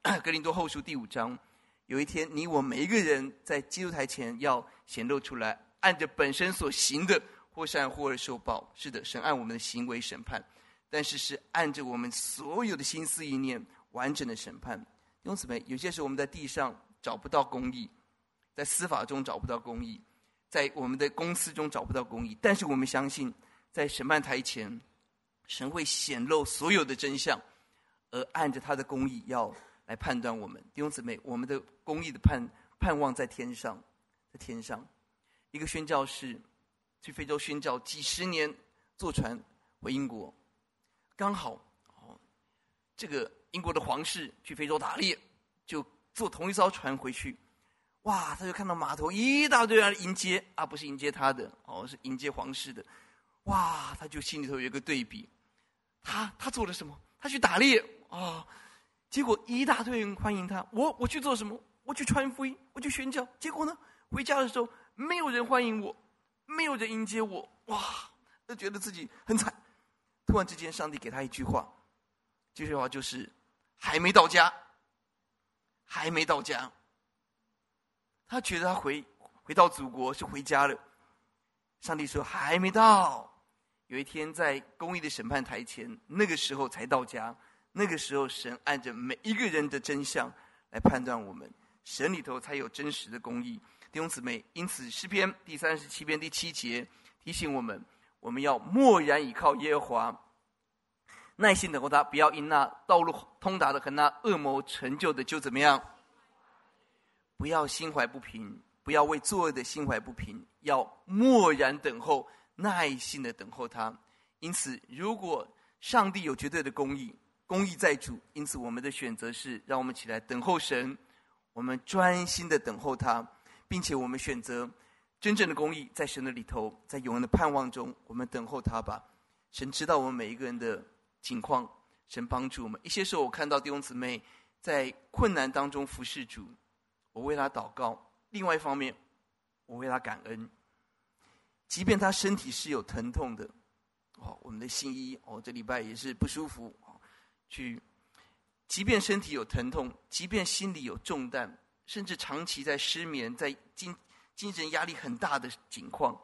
格林多后书第五章。有一天，你我每一个人在基督台前要显露出来，按着本身所行的，或善或恶受报。是的，神按我们的行为审判，但是是按着我们所有的心思意念完整的审判。弟兄姊妹，有些时候我们在地上找不到公义，在司法中找不到公义，在我们的公司中找不到公义，但是我们相信，在审判台前，神会显露所有的真相，而按着他的公义要。来判断我们弟兄姊妹，我们的公义的盼盼望在天上，在天上。一个宣教士去非洲宣教几十年，坐船回英国，刚好哦，这个英国的皇室去非洲打猎，就坐同一艘船回去。哇，他就看到码头一大堆人迎接啊，不是迎接他的哦，是迎接皇室的。哇，他就心里头有一个对比，他他做了什么？他去打猎啊。结果一大堆人欢迎他，我我去做什么？我去传福音，我去宣教。结果呢，回家的时候没有人欢迎我，没有人迎接我，哇，他觉得自己很惨。突然之间，上帝给他一句话，这句话就是：还没到家，还没到家。他觉得他回回到祖国是回家了。上帝说还没到，有一天在公义的审判台前，那个时候才到家。那个时候，神按着每一个人的真相来判断我们，神里头才有真实的公义。弟兄姊妹，因此诗篇第三十七篇第七节提醒我们：我们要默然倚靠耶和华，耐心等候他，不要因那道路通达的和那恶魔成就的就怎么样？不要心怀不平，不要为作恶的心怀不平，要默然等候，耐心的等候他。因此，如果上帝有绝对的公义，公义在主，因此我们的选择是，让我们起来等候神，我们专心的等候他，并且我们选择真正的公义在神的里头，在永恒的盼望中，我们等候他吧。神知道我们每一个人的情况，神帮助我们。一些时候，我看到弟兄姊妹在困难当中服侍主，我为他祷告；另外一方面，我为他感恩，即便他身体是有疼痛的，哦，我们的新医哦，这礼拜也是不舒服。去，即便身体有疼痛，即便心里有重担，甚至长期在失眠，在精精神压力很大的境况，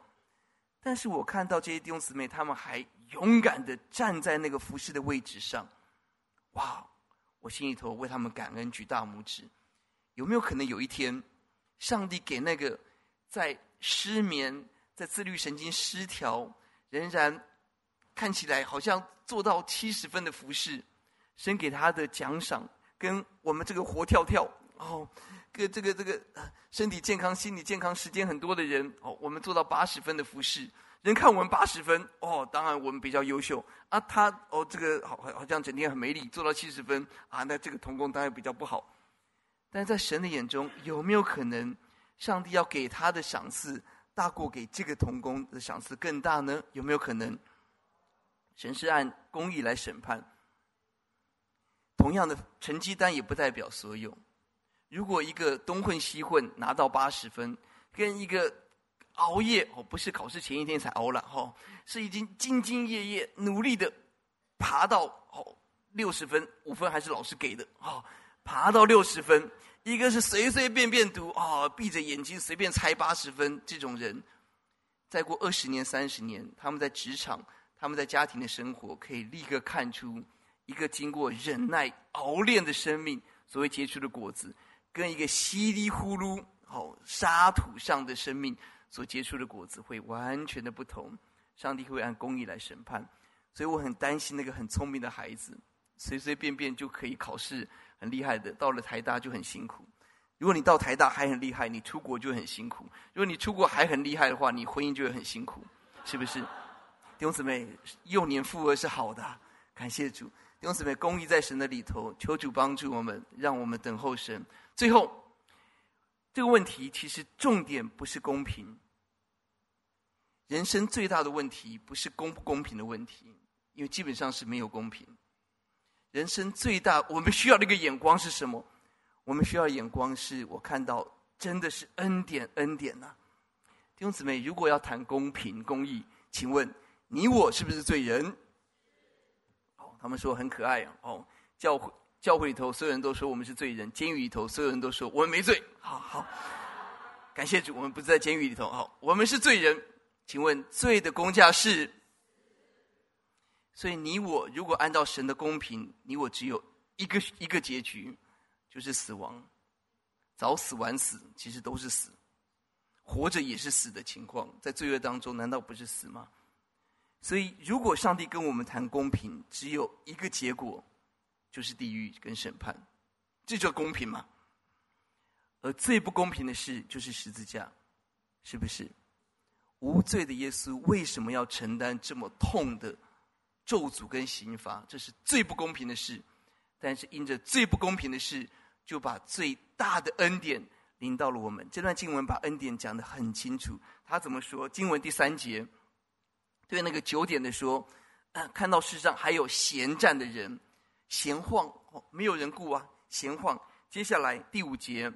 但是我看到这些弟兄姊妹，他们还勇敢的站在那个服侍的位置上，哇！我心里头为他们感恩，举大拇指。有没有可能有一天，上帝给那个在失眠、在自律神经失调，仍然看起来好像做到七十分的服侍？神给他的奖赏，跟我们这个活跳跳哦，个这个这个身体健康、心理健康、时间很多的人哦，我们做到八十分的服侍，人看我们八十分哦，当然我们比较优秀啊。他哦，这个好好像整天很没力，做到七十分啊，那这个同工当然比较不好。但在神的眼中，有没有可能，上帝要给他的赏赐大过给这个童工的赏赐更大呢？有没有可能？神是按公义来审判。同样的成绩单也不代表所有。如果一个东混西混拿到八十分，跟一个熬夜哦，不是考试前一天才熬了哈，是已经兢兢业业努力的爬到哦六十分，五分还是老师给的哦，爬到六十分。一个是随随便便读啊，闭着眼睛随便猜八十分，这种人，再过二十年、三十年，他们在职场、他们在家庭的生活，可以立刻看出一个经过忍耐熬炼的生命所谓结出的果子。跟一个稀里呼噜、好沙土上的生命所结出的果子会完全的不同，上帝会按公义来审判，所以我很担心那个很聪明的孩子，随随便便就可以考试很厉害的，到了台大就很辛苦。如果你到台大还很厉害，你出国就很辛苦；如果你出国还很厉害的话，你婚姻就会很辛苦，是不是？弟兄姊妹，幼年负额是好的，感谢主。弟兄姊妹，公益在神的里头，求主帮助我们，让我们等候神。最后，这个问题其实重点不是公平。人生最大的问题不是公不公平的问题，因为基本上是没有公平。人生最大我们需要的一个眼光是什么？我们需要眼光是我看到真的是恩典，恩典呐、弟兄姊妹，如果要谈公平公义，请问你我是不是罪人？哦，他们说很可爱哦，教会。教会里头，所有人都说我们是罪人；监狱里头，所有人都说我们没罪。好好，感谢主，我们不是在监狱里头。好，我们是罪人。请问罪的工价是？所以你我如果按照神的公平，你我只有一个一个结局，就是死亡。早死晚死，其实都是死；活着也是死的情况，在罪恶当中，难道不是死吗？所以，如果上帝跟我们谈公平，只有一个结果。就是地狱跟审判，这叫公平吗？而最不公平的事就是十字架，是不是？无罪的耶稣为什么要承担这么痛的咒诅跟刑罚？这是最不公平的事。但是因着最不公平的事，就把最大的恩典临到了我们。这段经文把恩典讲得很清楚。他怎么说？经文第三节对那个九点的说：“看到世上还有闲站的人。”闲晃哦，没有人顾啊，闲晃。接下来第五节，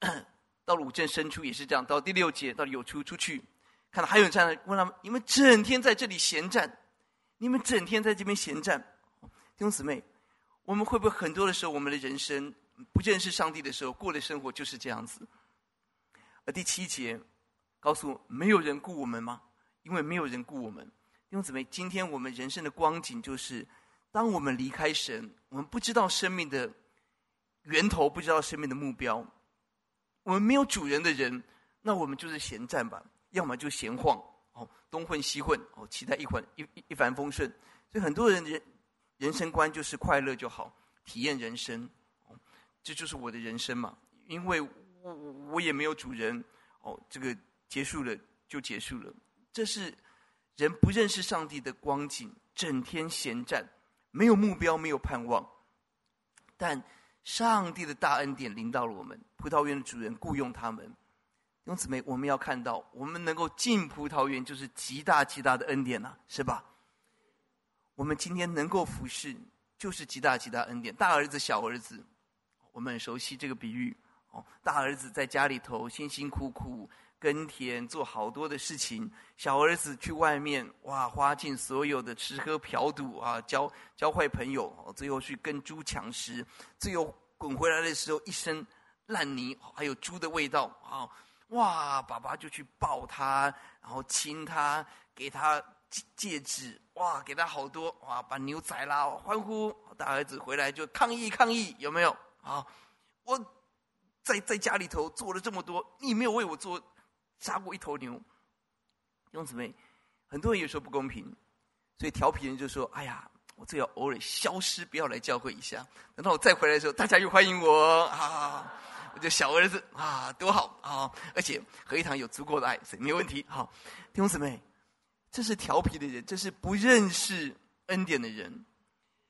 到了五阵深处也是这样。到第六节，到有出出去，看到还有人站在，问他们：你们整天在这里闲站，你们整天在这边闲站，弟兄姊妹，我们会不会很多的时候，我们的人生不认识上帝的时候，过的生活就是这样子？而第七节告诉，没有人顾我们吗？因为没有人顾我们，弟兄姊妹，今天我们人生的光景就是。当我们离开神，我们不知道生命的源头，不知道生命的目标，我们没有主人的人，那我们就是闲站吧，要么就闲晃，哦，东混西混，哦，期待一混一一一帆风顺。所以很多人人人生观就是快乐就好，体验人生，哦，这就是我的人生嘛。因为我我也没有主人，哦，这个结束了就结束了。这是人不认识上帝的光景，整天闲站。没有目标，没有盼望，但上帝的大恩典临到了我们。葡萄园的主人雇佣他们，弟兄姊妹，我们要看到，我们能够进葡萄园，就是极大极大的恩典呐、是吧？我们今天能够服侍，就是极大极大恩典。大儿子、小儿子，我们很熟悉这个比喻。哦，大儿子在家里头辛辛苦苦。耕田做好多的事情，小儿子去外面哇，花尽所有的吃喝嫖赌啊，交交坏朋友，最后去跟猪抢食，最后滚回来的时候一身烂泥，还有猪的味道啊！哇，爸爸就去抱他，然后亲他，给他戒指，哇，给他好多哇，把牛宰了，欢呼！大儿子回来就抗议抗议，有没有啊？我在在家里头做了这么多，你没有为我做。杀过一头牛，弟兄姊妹，很多人也说不公平，所以调皮人就说：“哎呀，我最好偶尔消失，不要来教会一下。等到我再回来的时候，大家又欢迎我啊！我就小儿子啊，多好啊！而且何一堂有足够的爱，所以没问题。好，弟兄姊妹，这是调皮的人，这是不认识恩典的人，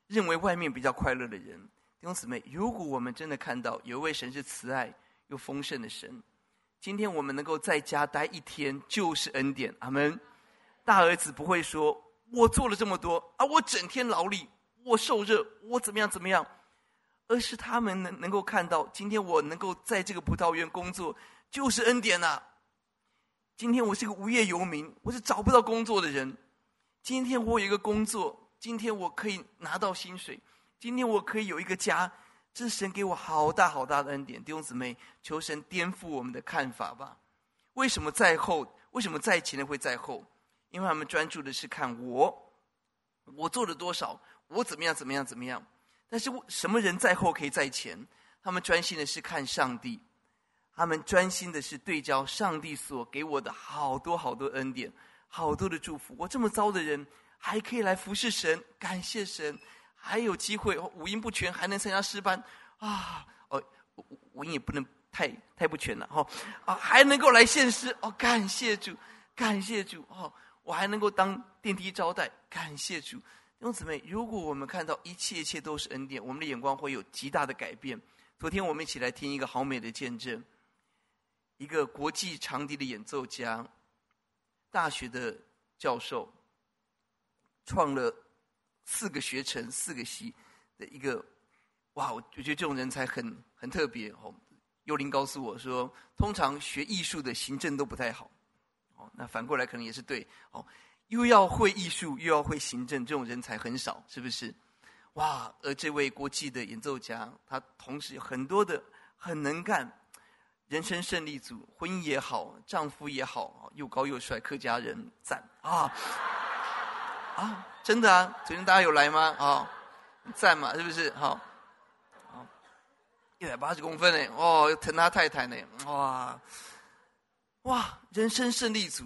认为外面比较快乐的人。弟兄姊妹，如果我们真的看到有一位神是慈爱又丰盛的神，今天我们能够在家待一天就是恩典。阿门。大儿子不会说：“我做了这么多啊，我整天劳力，我受热，我怎么样怎么样。”而是他们能能够看到，今天我能够在这个葡萄园工作，就是恩典呐、今天我是个无业游民，我是找不到工作的人。今天我有一个工作，今天我可以拿到薪水，今天我可以有一个家，这是神给我好大好大的恩典。弟兄姊妹，求神颠覆我们的看法吧。为什么在后？为什么在前的会在后？因为他们专注的是看我，我做了多少，我怎么样，怎么样，怎么样。但是什么人在后可以在前？他们专心的是看上帝，他们专心的是对焦上帝所给我的好多好多恩典，好多的祝福。我这么糟的人还可以来服侍神，感谢神，还有机会五音不全还能参加诗班啊！哦，五音也不能太太不全了哈啊，还能够来献诗哦，感谢主，感谢主哦，我还能够当电梯招待，感谢主。弟兄姊妹，如果我们看到一切一切都是恩典，我们的眼光会有极大的改变。昨天我们一起来听一个好美的见证，一个国际长笛的演奏家，大学的教授，创了四个学程、四个系的一个，哇！我觉得这种人才很很特别哦。幽灵告诉我说，通常学艺术的行政都不太好，哦，那反过来可能也是对哦。又要会艺术，又要会行政，这种人才很少，是不是？哇！而这位国际的演奏家，他同时有很多的很能干，人生胜利组，婚姻也好，丈夫也好，又高又帅，客家人赞啊啊！真的啊！昨天大家有来吗？啊，赞嘛，是不是？好，好，一百八十公分呢，哦，疼他太太呢，哇哇！人生胜利组。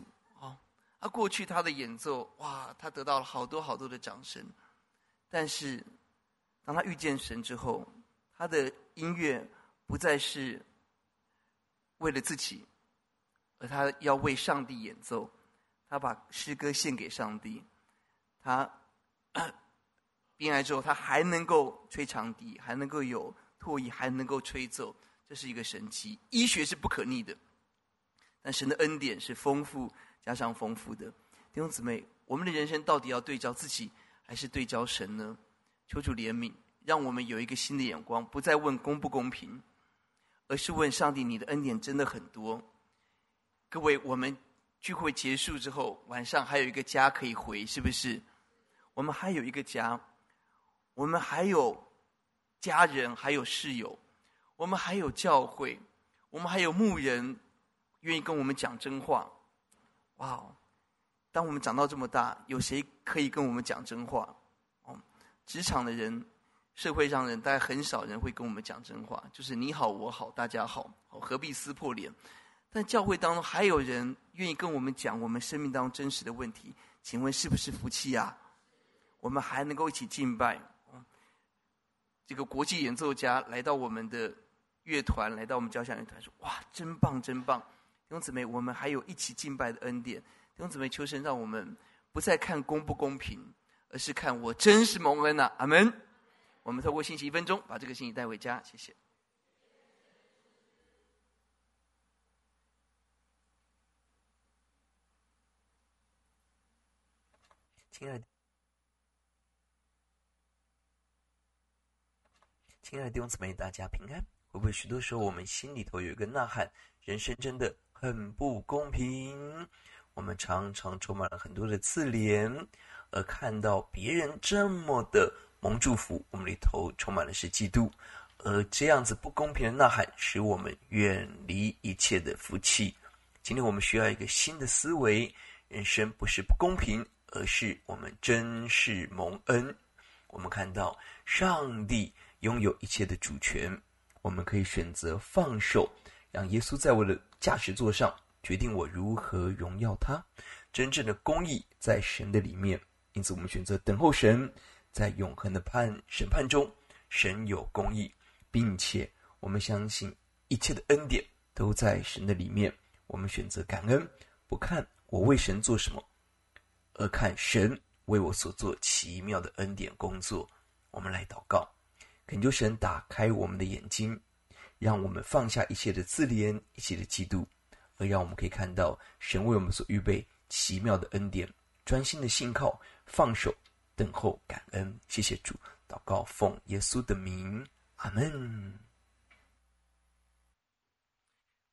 他过去他的演奏，哇，他得到了好多好多的掌声。但是，当他遇见神之后，他的音乐不再是为了自己，而他要为上帝演奏。他把诗歌献给上帝。他 病癌之后，他还能够吹长笛，还能够有唾液，还能够吹奏，这是一个神奇。医学是不可逆的，但神的恩典是丰富。加上丰富的弟兄姊妹，我们的人生到底要对焦自己，还是对焦神呢？求主怜悯，让我们有一个新的眼光，不再问公不公平，而是问上帝：你的恩典真的很多。各位，我们聚会结束之后，晚上还有一个家可以回，是不是？我们还有一个家，我们还有家人，还有室友，我们还有教会，我们还有牧人愿意跟我们讲真话。哇哦！当我们长到这么大，有谁可以跟我们讲真话？哦，职场的人、社会上人，大概很少人会跟我们讲真话。就是你好，我好，大家好，何必撕破脸？但教会当中还有人愿意跟我们讲我们生命当中真实的问题，请问是不是福气啊？我们还能够一起敬拜。这个国际演奏家来到我们的乐团，来到我们交响乐团，说：“哇，真棒，真棒！”弟兄姊妹，我们还有一起敬拜的恩典。弟兄姊妹，求神让我们不再看公不公平，而是看我真是蒙恩呐、啊！阿门。我们透过信息一分钟，把这个信息带回家。谢谢。亲爱的，亲爱的弟兄姊妹，大家平安。会不会许多时候我们心里头有一个呐喊：人生真的很不公平，我们常常充满了很多的自怜，而看到别人这么的蒙祝福，我们里头充满了是嫉妒，而这样子不公平的呐喊，使我们远离一切的福气。今天我们需要一个新的思维，人生不是不公平，而是我们真是蒙恩。我们看到上帝拥有一切的主权，我们可以选择放手。让耶稣在我的驾驶座上，决定我如何荣耀他。真正的公义在神的里面，因此我们选择等候神，在永恒的判审判中，神有公义，并且我们相信一切的恩典都在神的里面。我们选择感恩，不看我为神做什么，而看神为我所做奇妙的恩典工作。我们来祷告，恳求神打开我们的眼睛，让我们放下一切的自怜、一切的嫉妒，而让我们可以看到神为我们所预备奇妙的恩典。专心的信靠，放手，等候，感恩。谢谢主，祷告奉耶稣的名，阿门。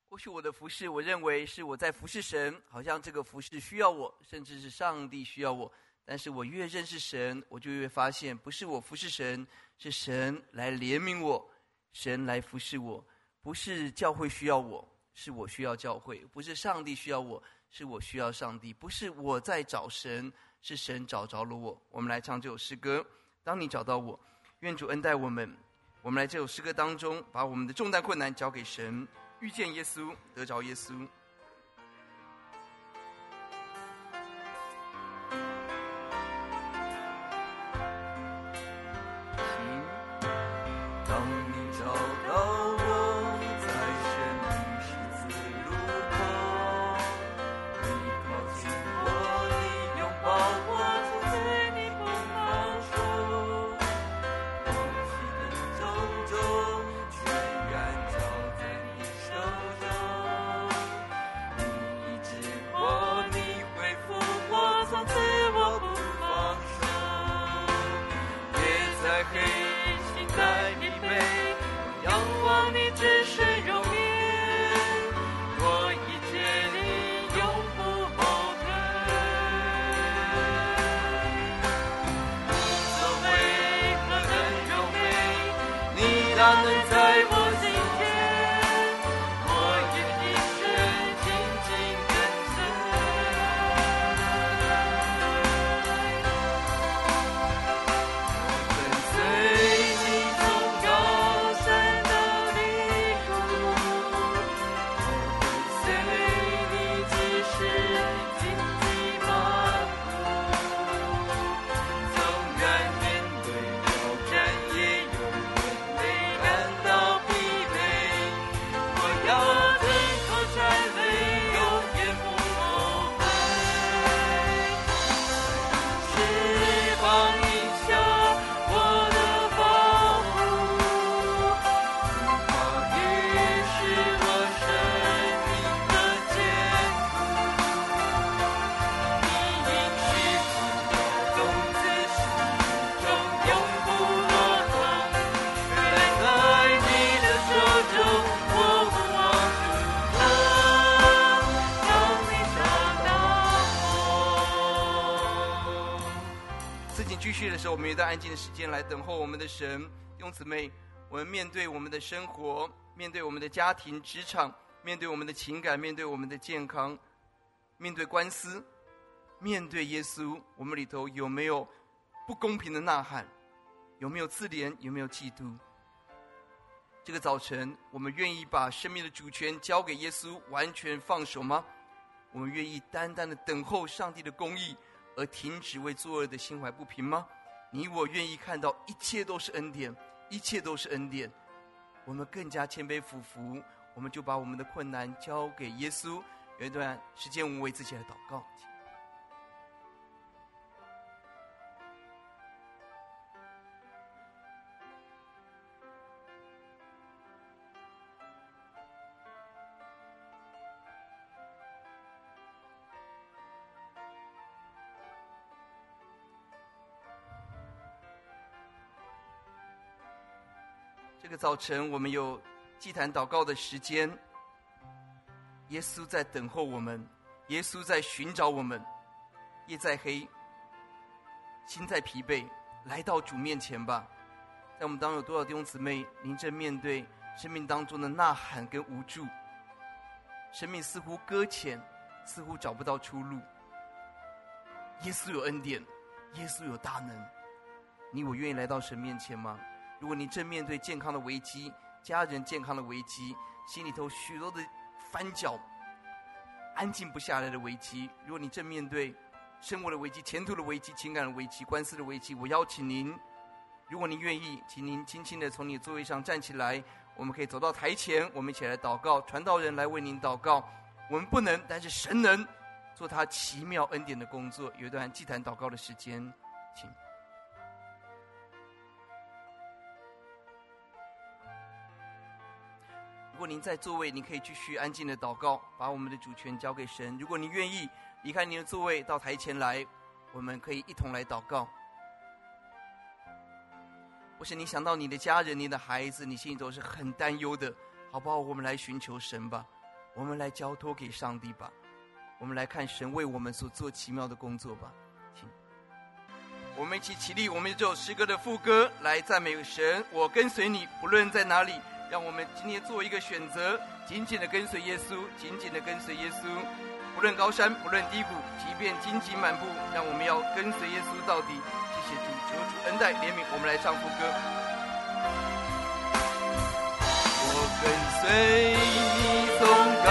或许我的服侍，我认为是我在服侍神，好像这个服侍需要我，甚至是上帝需要我。但是我越认识神，我就越发现，不是我服侍神，是神来怜悯我，神来服侍我。不是教会需要我，是我需要教会；不是上帝需要我，是我需要上帝。不是我在找神，是神找着了我。我们来唱这首诗歌。当你找到我，愿主恩待我们。我们来这首诗歌当中，把我们的重担困难交给神。遇见耶稣，得着耶稣。我们有一段安静的时间来等候我们的神，弟兄姊妹，我们面对我们的生活，面对我们的家庭、职场，面对我们的情感，面对我们的健康，面对官司，面对耶稣，我们里头有没有不公平的呐喊？有没有自怜？有没有嫉妒？这个早晨，我们愿意把生命的主权交给耶稣，完全放手吗？我们愿意单单的等候上帝的公义，而停止为作恶的心怀不平吗？你我愿意看到一切都是恩典，一切都是恩典。我们更加谦卑俯伏，我们就把我们的困难交给耶稣。有一段时间，我们为自己来祷告。这个早晨，我们有祭坛祷告的时间。耶稣在等候我们，耶稣在寻找我们。夜再黑，心再疲惫，来到主面前吧。在我们当中有多少弟兄姊妹，您正面对生命当中的呐喊跟无助，生命似乎搁浅，似乎找不到出路。耶稣有恩典，耶稣有大能，你我愿意来到神面前吗？如果你正面对健康的危机、家人健康的危机、心里头许多的翻搅、安静不下来的危机；如果你正面对生活的危机、前途的危机、情感的危机、官司的危机，我邀请您如果您愿意，请您轻轻的从你座位上站起来，我们可以走到台前，我们一起来祷告，传道人来为您祷告。我们不能，但是神能做他奇妙恩典的工作。有一段祭坛祷告的时间，请。果您在座位，您可以继续安静的祷告，把我们的主权交给神。如果您愿意离开您的座位到台前来，我们可以一同来祷告。或是你想到你的家人、你的孩子，你心里都是很担忧的，好不好？我们来寻求神吧，我们来交托给上帝吧，我们来看神为我们所做奇妙的工作吧。请，我们一起起立，我们这首诗歌的副歌来赞美神。我跟随你，不论在哪里，让我们今天做一个选择，紧紧的跟随耶稣，紧紧的跟随耶稣，不论高山，不论低谷，即便荆棘满布，让我们要跟随耶稣到底。谢谢主，求主恩待怜悯，我们来唱副歌。我跟随你从高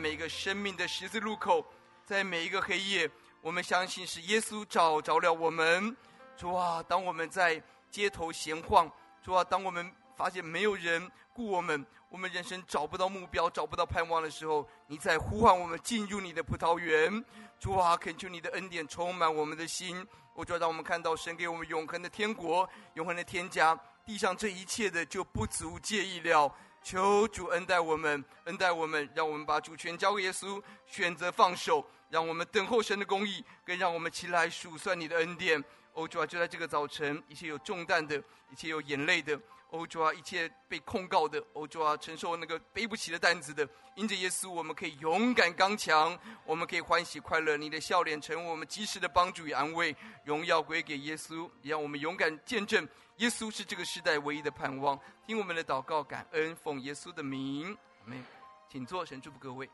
每一个生命的十字路口，在每一个黑夜，我们相信是耶稣找着了我们。主啊，当我们在街头闲晃，主啊，当我们发现没有人顾我们，我们人生找不到目标，找不到盼望的时候，你在呼唤我们进入你的葡萄园。主啊，恳求你的恩典充满我们的心。我主啊，让我们看到神给我们永恒的天国，永恒的天家，地上这一切的就不足介意了。求主恩待我们，恩待我们，让我们把主权交给耶稣，选择放手，让我们等候神的公义，更让我们起来数算你的恩典。欧，主啊，就在这个早晨，一切有重担的，一切有眼泪的，欧洲啊，一切被控告的，欧洲啊，承受那个背不起的担子的，因着耶稣，我们可以勇敢刚强，我们可以欢喜快乐。你的笑脸成为我们及时的帮助与安慰，荣耀归给耶稣，也让我们勇敢见证。耶稣是这个时代唯一的盼望。听我们的祷告，感恩，奉耶稣的名，阿门。请坐，神祝福各位。